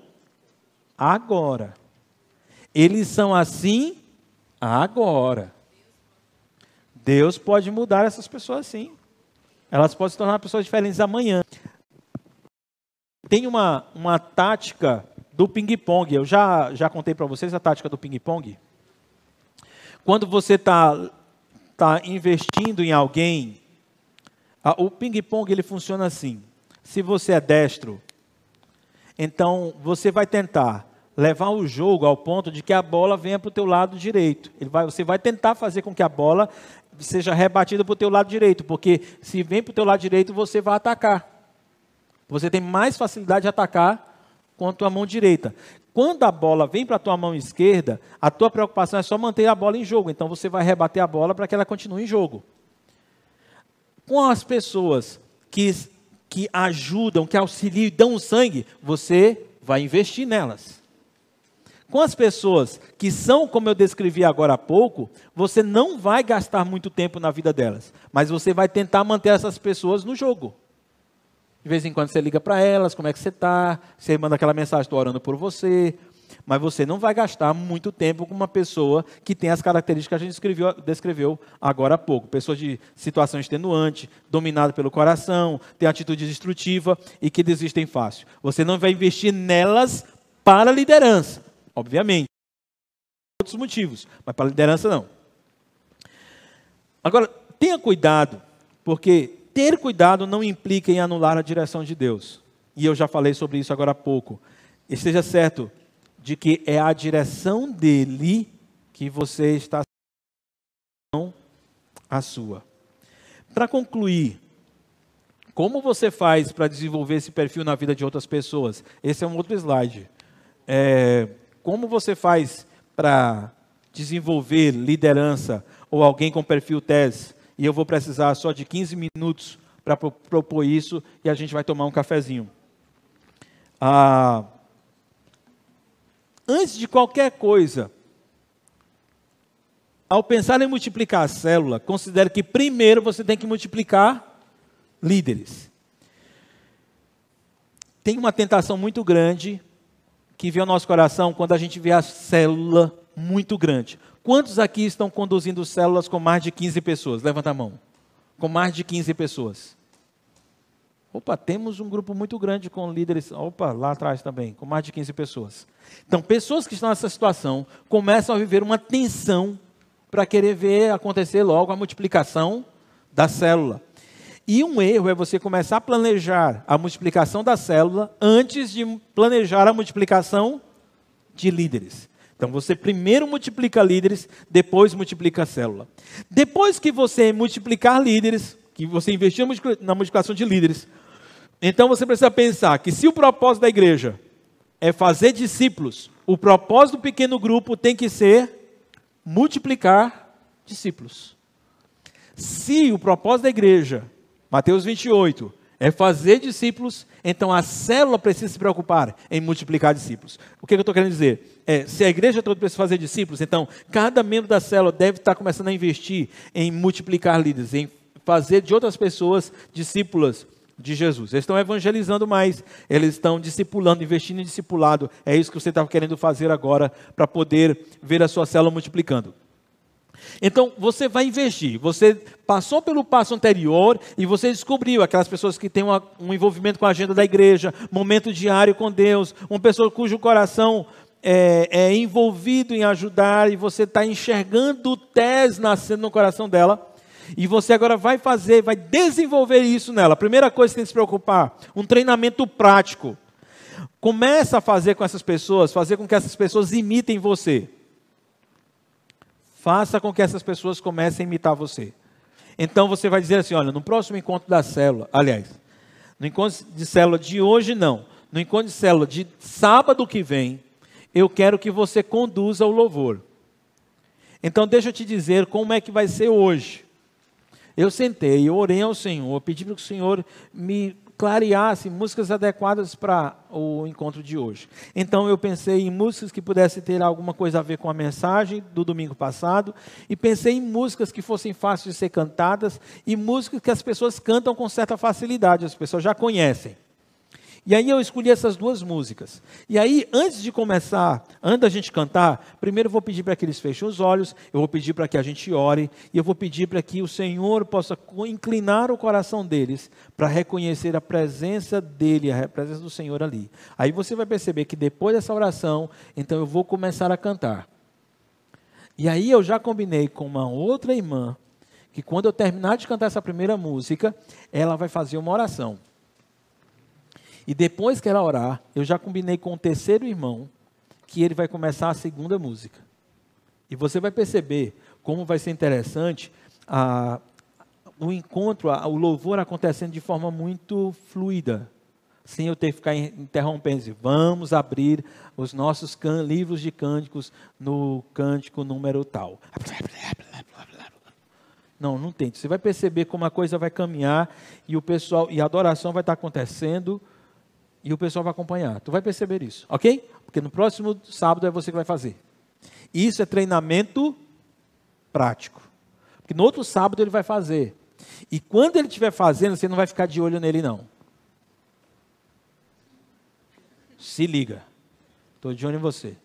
agora. Eles são assim agora. Deus pode mudar essas pessoas sim. Elas podem se tornar pessoas diferentes amanhã. Tem uma, uma tática do ping-pong. Eu já, já contei para vocês a tática do ping-pong. Quando você está tá investindo em alguém, a, o ping-pong ele funciona assim. Se você é destro, então você vai tentar levar o jogo ao ponto de que a bola venha para o teu lado direito. Vai, você vai tentar fazer com que a bola seja rebatida para o teu lado direito, porque se vem para o teu lado direito, você vai atacar. Você tem mais facilidade de atacar com a tua mão direita. Quando a bola vem para a tua mão esquerda, a tua preocupação é só manter a bola em jogo. Então você vai rebater a bola para que ela continue em jogo. Com as pessoas que, que ajudam, que auxiliam e dão sangue, você vai investir nelas. Com as pessoas que são, como eu descrevi agora há pouco, você não vai gastar muito tempo na vida delas, mas você vai tentar manter essas pessoas no jogo. De vez em quando você liga para elas, como é que você está, você manda aquela mensagem, estou orando por você. mas você não vai gastar muito tempo com uma pessoa que tem as características que a gente descreveu, descreveu agora há pouco. Pessoa de situação extenuante, dominada pelo coração, tem atitude destrutiva e que desistem fácil. Você não vai investir nelas para a liderança, obviamente. Outros motivos, mas para a liderança não. Agora, tenha cuidado, porque ter cuidado não implica em anular a direção de Deus. E eu já falei sobre isso agora há pouco. Esteja certo de que é a direção dele que você está não a sua. Para concluir, como você faz para desenvolver esse perfil na vida de outras pessoas? Esse é um outro slide. É, como você faz para desenvolver liderança ou alguém com perfil TES? E eu vou precisar só de 15 minutos para propor isso e a gente vai tomar um cafezinho. Ah, antes de qualquer coisa, ao pensar em multiplicar a célula, considere que primeiro você tem que multiplicar líderes. Tem uma tentação muito grande que vem ao nosso coração quando a gente vê a célula muito grande. Quantos aqui estão conduzindo células com mais de 15 pessoas? Levanta a mão. Com mais de 15 pessoas. Opa, temos um grupo muito grande com líderes. Opa, lá atrás também, com mais de 15 pessoas. Então, pessoas que estão nessa situação começam a viver uma tensão para querer ver acontecer logo a multiplicação da célula. E um erro é você começar a planejar a multiplicação da célula antes de planejar a multiplicação de líderes. Então você primeiro multiplica líderes, depois multiplica a célula. Depois que você multiplicar líderes, que você investir na multiplicação de líderes, então você precisa pensar que se o propósito da igreja é fazer discípulos, o propósito do pequeno grupo tem que ser multiplicar discípulos. Se o propósito da igreja, Mateus 28, é fazer discípulos, então a célula precisa se preocupar em multiplicar discípulos. O que eu estou querendo dizer? É, se a igreja toda precisa fazer discípulos, então cada membro da célula deve estar começando a investir em multiplicar líderes, em fazer de outras pessoas discípulas de Jesus. Eles estão evangelizando mais, eles estão discipulando, investindo em discipulado. É isso que você estava querendo fazer agora para poder ver a sua célula multiplicando. Então, você vai investir. Você passou pelo passo anterior e você descobriu aquelas pessoas que têm uma, um envolvimento com a agenda da igreja, momento diário com Deus, uma pessoa cujo coração é, é envolvido em ajudar e você está enxergando o TES nascendo no coração dela. E você agora vai fazer, vai desenvolver isso nela. Primeira coisa que tem que se preocupar, um treinamento prático. Começa a fazer com essas pessoas, fazer com que essas pessoas imitem você. Faça com que essas pessoas comecem a imitar você. Então você vai dizer assim: olha, no próximo encontro da célula, aliás, no encontro de célula de hoje não, no encontro de célula de sábado que vem, eu quero que você conduza o louvor. Então deixa eu te dizer como é que vai ser hoje. Eu sentei, eu orei ao Senhor, pedi para que o Senhor me clareasse músicas adequadas para o encontro de hoje. Então eu pensei em músicas que pudessem ter alguma coisa a ver com a mensagem do domingo passado e pensei em músicas que fossem fáceis de ser cantadas e músicas que as pessoas cantam com certa facilidade, as pessoas já conhecem. E aí eu escolhi essas duas músicas. E aí, antes de começar, antes da gente cantar, primeiro eu vou pedir para que eles fechem os olhos, eu vou pedir para que a gente ore, e eu vou pedir para que o Senhor possa inclinar o coração deles para reconhecer a presença dele, a presença do Senhor ali. Aí você vai perceber que depois dessa oração, então eu vou começar a cantar. E aí eu já combinei com uma outra irmã que quando eu terminar de cantar essa primeira música, ela vai fazer uma oração. E depois que ela orar, eu já combinei com o terceiro irmão que ele vai começar a segunda música. E você vai perceber como vai ser interessante a, o encontro, a, o louvor acontecendo de forma muito fluida, sem eu ter que ficar interrompendo. Vamos abrir os nossos can, livros de cânticos no cântico número tal. Não, não tente. Você vai perceber como a coisa vai caminhar e o pessoal e a adoração vai estar acontecendo e o pessoal vai acompanhar. Tu vai perceber isso, ok? Porque no próximo sábado é você que vai fazer. Isso é treinamento prático. Porque no outro sábado ele vai fazer. E quando ele estiver fazendo, você não vai ficar de olho nele, não. Se liga. Estou de olho em você.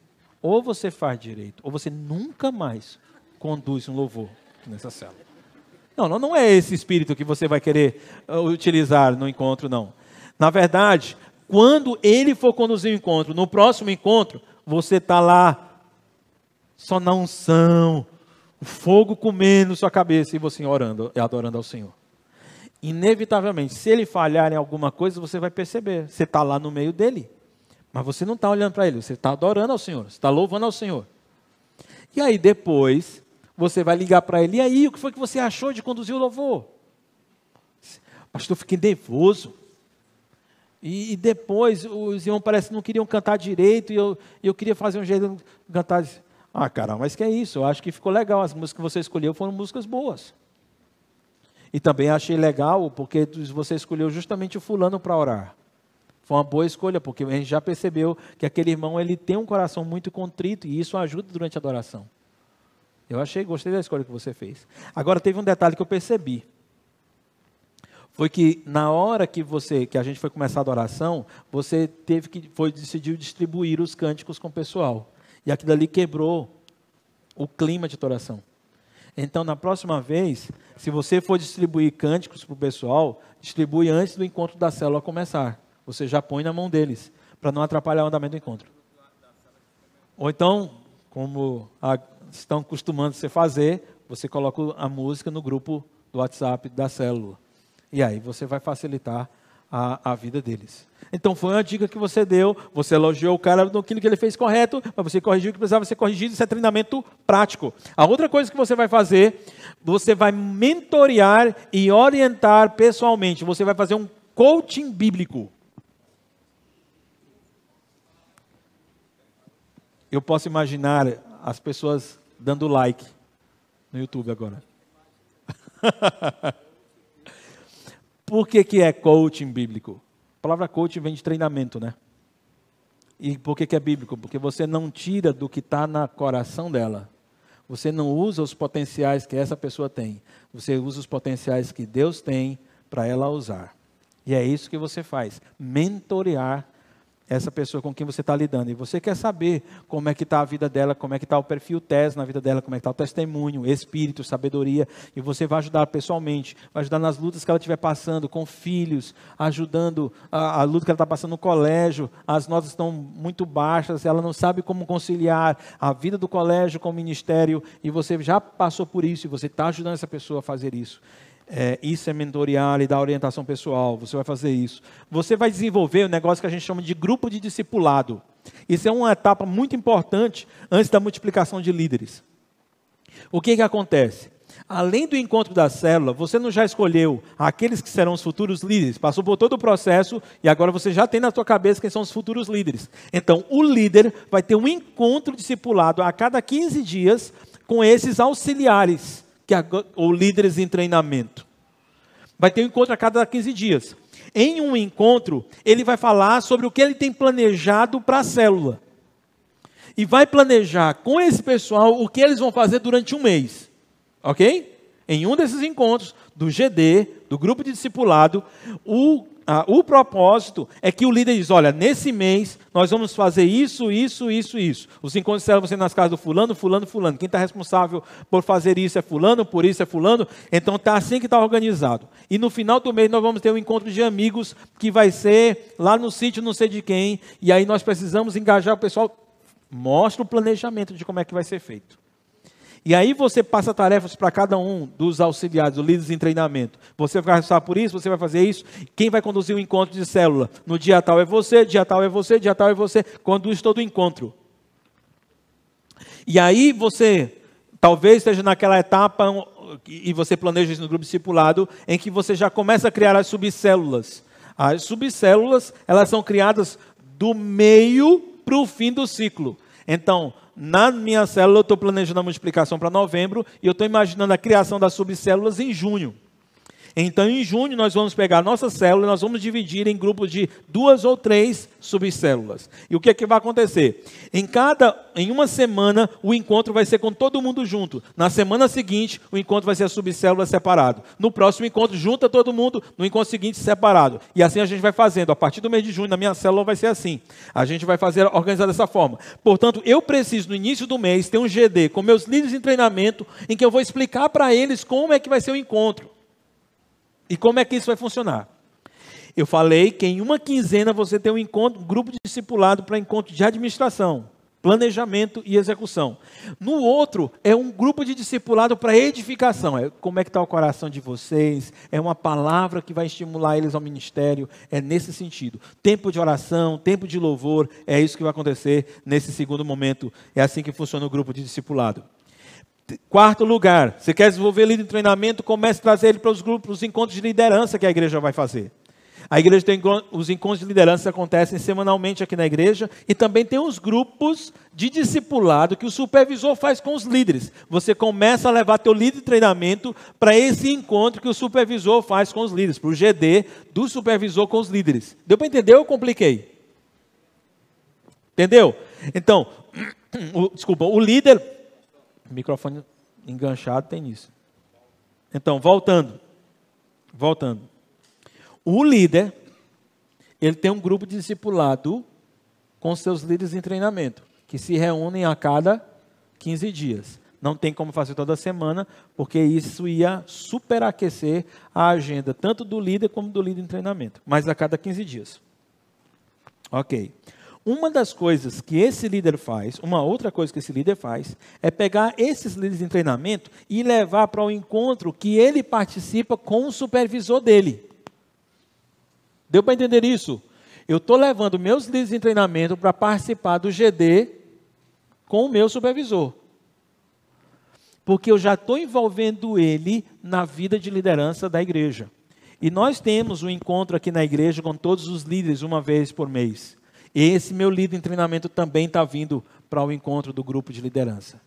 Ou você faz direito, ou você nunca mais conduz um louvor nessa célula. Não, não, não é esse espírito que você vai querer uh, utilizar no encontro, não. Na verdade, quando ele for conduzir o encontro, no próximo encontro, você está lá só na unção, o fogo comendo sua cabeça e você orando e adorando ao Senhor. Inevitavelmente, se ele falhar em alguma coisa, você vai perceber. Você está lá no meio dele. Mas você não está olhando para ele, você está adorando ao Senhor, você está louvando ao Senhor. E aí depois, você vai ligar para ele, e aí, o que foi que você achou de conduzir o louvor? Pastor, fiquei nervoso. E, e, depois, os irmãos parece que não queriam cantar direito, e eu, eu queria fazer um jeito de cantar. Ah, cara, mas que é isso? Eu acho que ficou legal. As músicas que você escolheu foram músicas boas. E também achei legal, porque você escolheu justamente o fulano para orar. Foi uma boa escolha, porque a gente já percebeu que aquele irmão ele tem um coração muito contrito e isso ajuda durante a adoração. Eu achei, gostei da escolha que você fez. Agora teve um detalhe que eu percebi. Foi que na hora que você, que a gente foi começar a adoração, você teve que foi decidiu distribuir os cânticos com o pessoal. E aquilo ali quebrou o clima de adoração. Então, na próxima vez, se você for distribuir cânticos para o pessoal, distribui antes do encontro da célula começar. Você já põe na mão deles, para não atrapalhar o andamento do encontro. Ou então, como a, estão costumando se fazer, você coloca a música no grupo do WhatsApp da célula. E aí você vai facilitar a, a vida deles. Então foi uma dica que você deu, você elogiou o cara no que ele fez correto, mas você corrigiu o que precisava ser corrigido, isso é treinamento prático. A outra coisa que você vai fazer, você vai mentorear e orientar pessoalmente, você vai fazer um coaching bíblico. Eu posso imaginar as pessoas dando like no YouTube agora. [laughs] Por que, que é coaching bíblico? A palavra coaching vem de treinamento, né? E por que, que é bíblico? Porque você não tira do que está no coração dela. Você não usa os potenciais que essa pessoa tem. Você usa os potenciais que Deus tem para ela usar. E é isso que você faz: mentorear essa pessoa com quem você está lidando. E você quer saber como é que está a vida dela, como é que está o perfil TES na vida dela, como é que está o testemunho, espírito, sabedoria. E você vai ajudar pessoalmente, vai ajudar nas lutas que ela estiver passando, com filhos, ajudando a, a luta que ela está passando no colégio. As notas estão muito baixas, ela não sabe como conciliar a vida do colégio com o ministério. E você já passou por isso e você está ajudando essa pessoa a fazer isso é, isso é mentorear e dar orientação pessoal. Você vai fazer isso. Você vai desenvolver um negócio que a gente chama de grupo de discipulado. Isso é uma etapa muito importante antes da multiplicação de líderes. O que, que acontece? Além do encontro da célula, você não já escolheu aqueles que serão os futuros líderes, passou por todo o processo e agora você já tem na sua cabeça quem são os futuros líderes. Então, o líder vai ter um encontro discipulado a cada 15 dias com esses auxiliares que ou líderes em treinamento. Vai ter um encontro a cada 15 dias. Em um encontro, ele vai falar sobre o que ele tem planejado para a célula. E vai planejar com esse pessoal o que eles vão fazer durante um mês. Ok? Em um desses encontros, do GD, do grupo de discipulado, o ah, o propósito é que o líder diz: olha, nesse mês nós vamos fazer isso, isso, isso, isso. Os encontros serão ser nas casas do fulano, fulano, fulano. Quem está responsável por fazer isso é fulano, por isso é fulano. Então está assim que está organizado. E no final do mês nós vamos ter um encontro de amigos que vai ser lá no sítio, não sei de quem. E aí nós precisamos engajar o pessoal. Mostra o planejamento de como é que vai ser feito. E aí você passa tarefas para cada um dos auxiliares, dos líderes em treinamento. Você vai responsável por isso, você vai fazer isso. Quem vai conduzir o encontro de célula? No dia tal é você, dia tal é você, dia tal é você. Conduz todo o encontro. E aí você, talvez esteja naquela etapa, e você planeja isso no grupo discipulado, em que você já começa a criar as subcélulas. As subcélulas, elas são criadas do meio para o fim do ciclo. Então, na minha célula, eu estou planejando a multiplicação para novembro e eu estou imaginando a criação das subcélulas em junho. Então, em junho, nós vamos pegar a nossa célula e nós vamos dividir em grupos de duas ou três subcélulas. E o que é que vai acontecer? Em cada, em uma semana, o encontro vai ser com todo mundo junto. Na semana seguinte, o encontro vai ser a subcélula separado. No próximo encontro, junta todo mundo. No encontro seguinte, separado. E assim a gente vai fazendo. A partir do mês de junho, na minha célula vai ser assim. A gente vai fazer organizar dessa forma. Portanto, eu preciso no início do mês ter um GD com meus líderes em treinamento, em que eu vou explicar para eles como é que vai ser o encontro. E como é que isso vai funcionar? Eu falei que em uma quinzena você tem um encontro, um grupo de discipulado para encontro de administração, planejamento e execução. No outro é um grupo de discipulado para edificação. É como é que está o coração de vocês? É uma palavra que vai estimular eles ao ministério. É nesse sentido. Tempo de oração, tempo de louvor. É isso que vai acontecer nesse segundo momento. É assim que funciona o grupo de discipulado. Quarto lugar, você quer desenvolver líder em treinamento, comece a trazer ele para os grupos, os encontros de liderança que a igreja vai fazer. A igreja tem os encontros de liderança acontecem semanalmente aqui na igreja e também tem os grupos de discipulado que o supervisor faz com os líderes. Você começa a levar teu líder de treinamento para esse encontro que o supervisor faz com os líderes, para o GD do supervisor com os líderes. Deu para entender ou compliquei? Entendeu? Então, [clears throat] o, desculpa, o líder microfone enganchado tem isso. Então, voltando. Voltando. O líder, ele tem um grupo de discipulado com seus líderes em treinamento, que se reúnem a cada 15 dias. Não tem como fazer toda semana, porque isso ia superaquecer a agenda, tanto do líder como do líder em treinamento, mas a cada 15 dias. Ok. Uma das coisas que esse líder faz, uma outra coisa que esse líder faz, é pegar esses líderes em treinamento e levar para o um encontro que ele participa com o supervisor dele. Deu para entender isso? Eu estou levando meus líderes em treinamento para participar do GD com o meu supervisor. Porque eu já estou envolvendo ele na vida de liderança da igreja. E nós temos um encontro aqui na igreja com todos os líderes uma vez por mês. Esse meu líder em treinamento também está vindo para o encontro do grupo de liderança.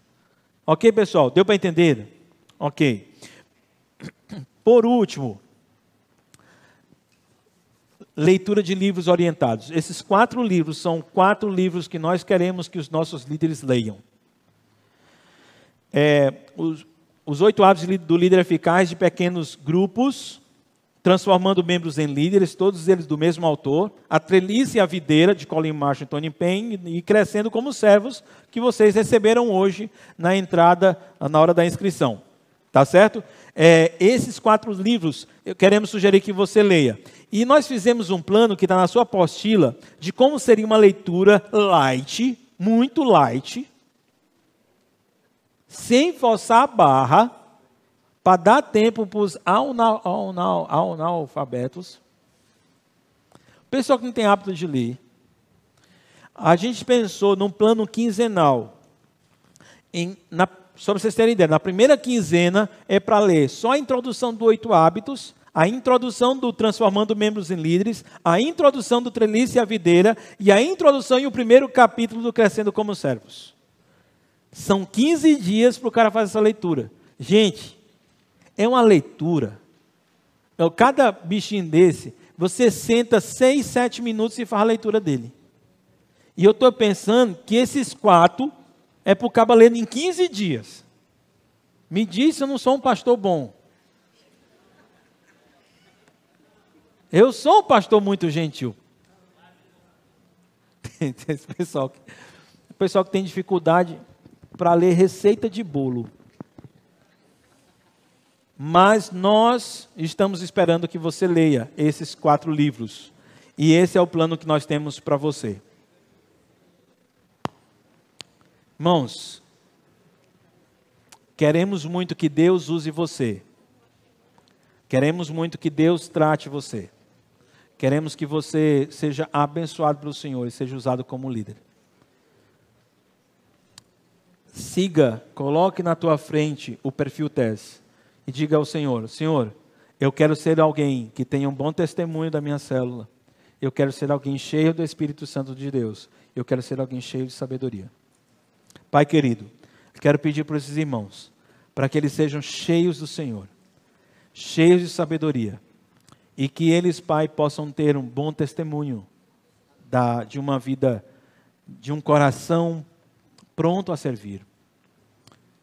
Ok, pessoal? Deu para entender? Ok. [clears throat] Por último, leitura de livros orientados. Esses quatro livros são quatro livros que nós queremos que os nossos líderes leiam. É, os, os oito hábitos do líder eficaz de pequenos grupos, transformando membros em líderes, todos eles do mesmo autor, A Trelice e a Videira, de Colin Marshall e Tony Payne, e Crescendo como Servos, que vocês receberam hoje na entrada, na hora da inscrição. Tá certo? É, esses quatro livros, queremos sugerir que você leia. E nós fizemos um plano que está na sua apostila, de como seria uma leitura light, muito light, sem forçar a barra, para dar tempo para os analfabetos, pessoal que não tem hábito de ler, a gente pensou num plano quinzenal. Em, na, só para vocês terem ideia, na primeira quinzena é para ler só a introdução do Oito Hábitos, a introdução do Transformando Membros em Líderes, a introdução do Trelice e a Videira e a introdução e o primeiro capítulo do Crescendo como Servos. São 15 dias para o cara fazer essa leitura. Gente, é uma leitura. Então, cada bichinho desse, você senta seis, sete minutos e faz a leitura dele. E eu estou pensando que esses quatro é para o cabo em 15 dias. Me diz se eu não sou um pastor bom. Eu sou um pastor muito gentil. [laughs] Esse pessoal, o pessoal que tem dificuldade para ler receita de bolo. Mas nós estamos esperando que você leia esses quatro livros. E esse é o plano que nós temos para você. Irmãos, queremos muito que Deus use você. Queremos muito que Deus trate você. Queremos que você seja abençoado pelo Senhor e seja usado como líder. Siga, coloque na tua frente o perfil TES e diga ao Senhor: Senhor, eu quero ser alguém que tenha um bom testemunho da minha célula. Eu quero ser alguém cheio do Espírito Santo de Deus. Eu quero ser alguém cheio de sabedoria. Pai querido, quero pedir para esses irmãos, para que eles sejam cheios do Senhor, cheios de sabedoria, e que eles, Pai, possam ter um bom testemunho da, de uma vida, de um coração pronto a servir,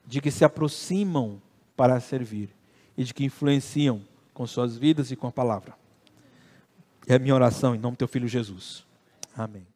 de que se aproximam para servir e de que influenciam com suas vidas e com a palavra. É a minha oração em nome do teu filho Jesus. Amém.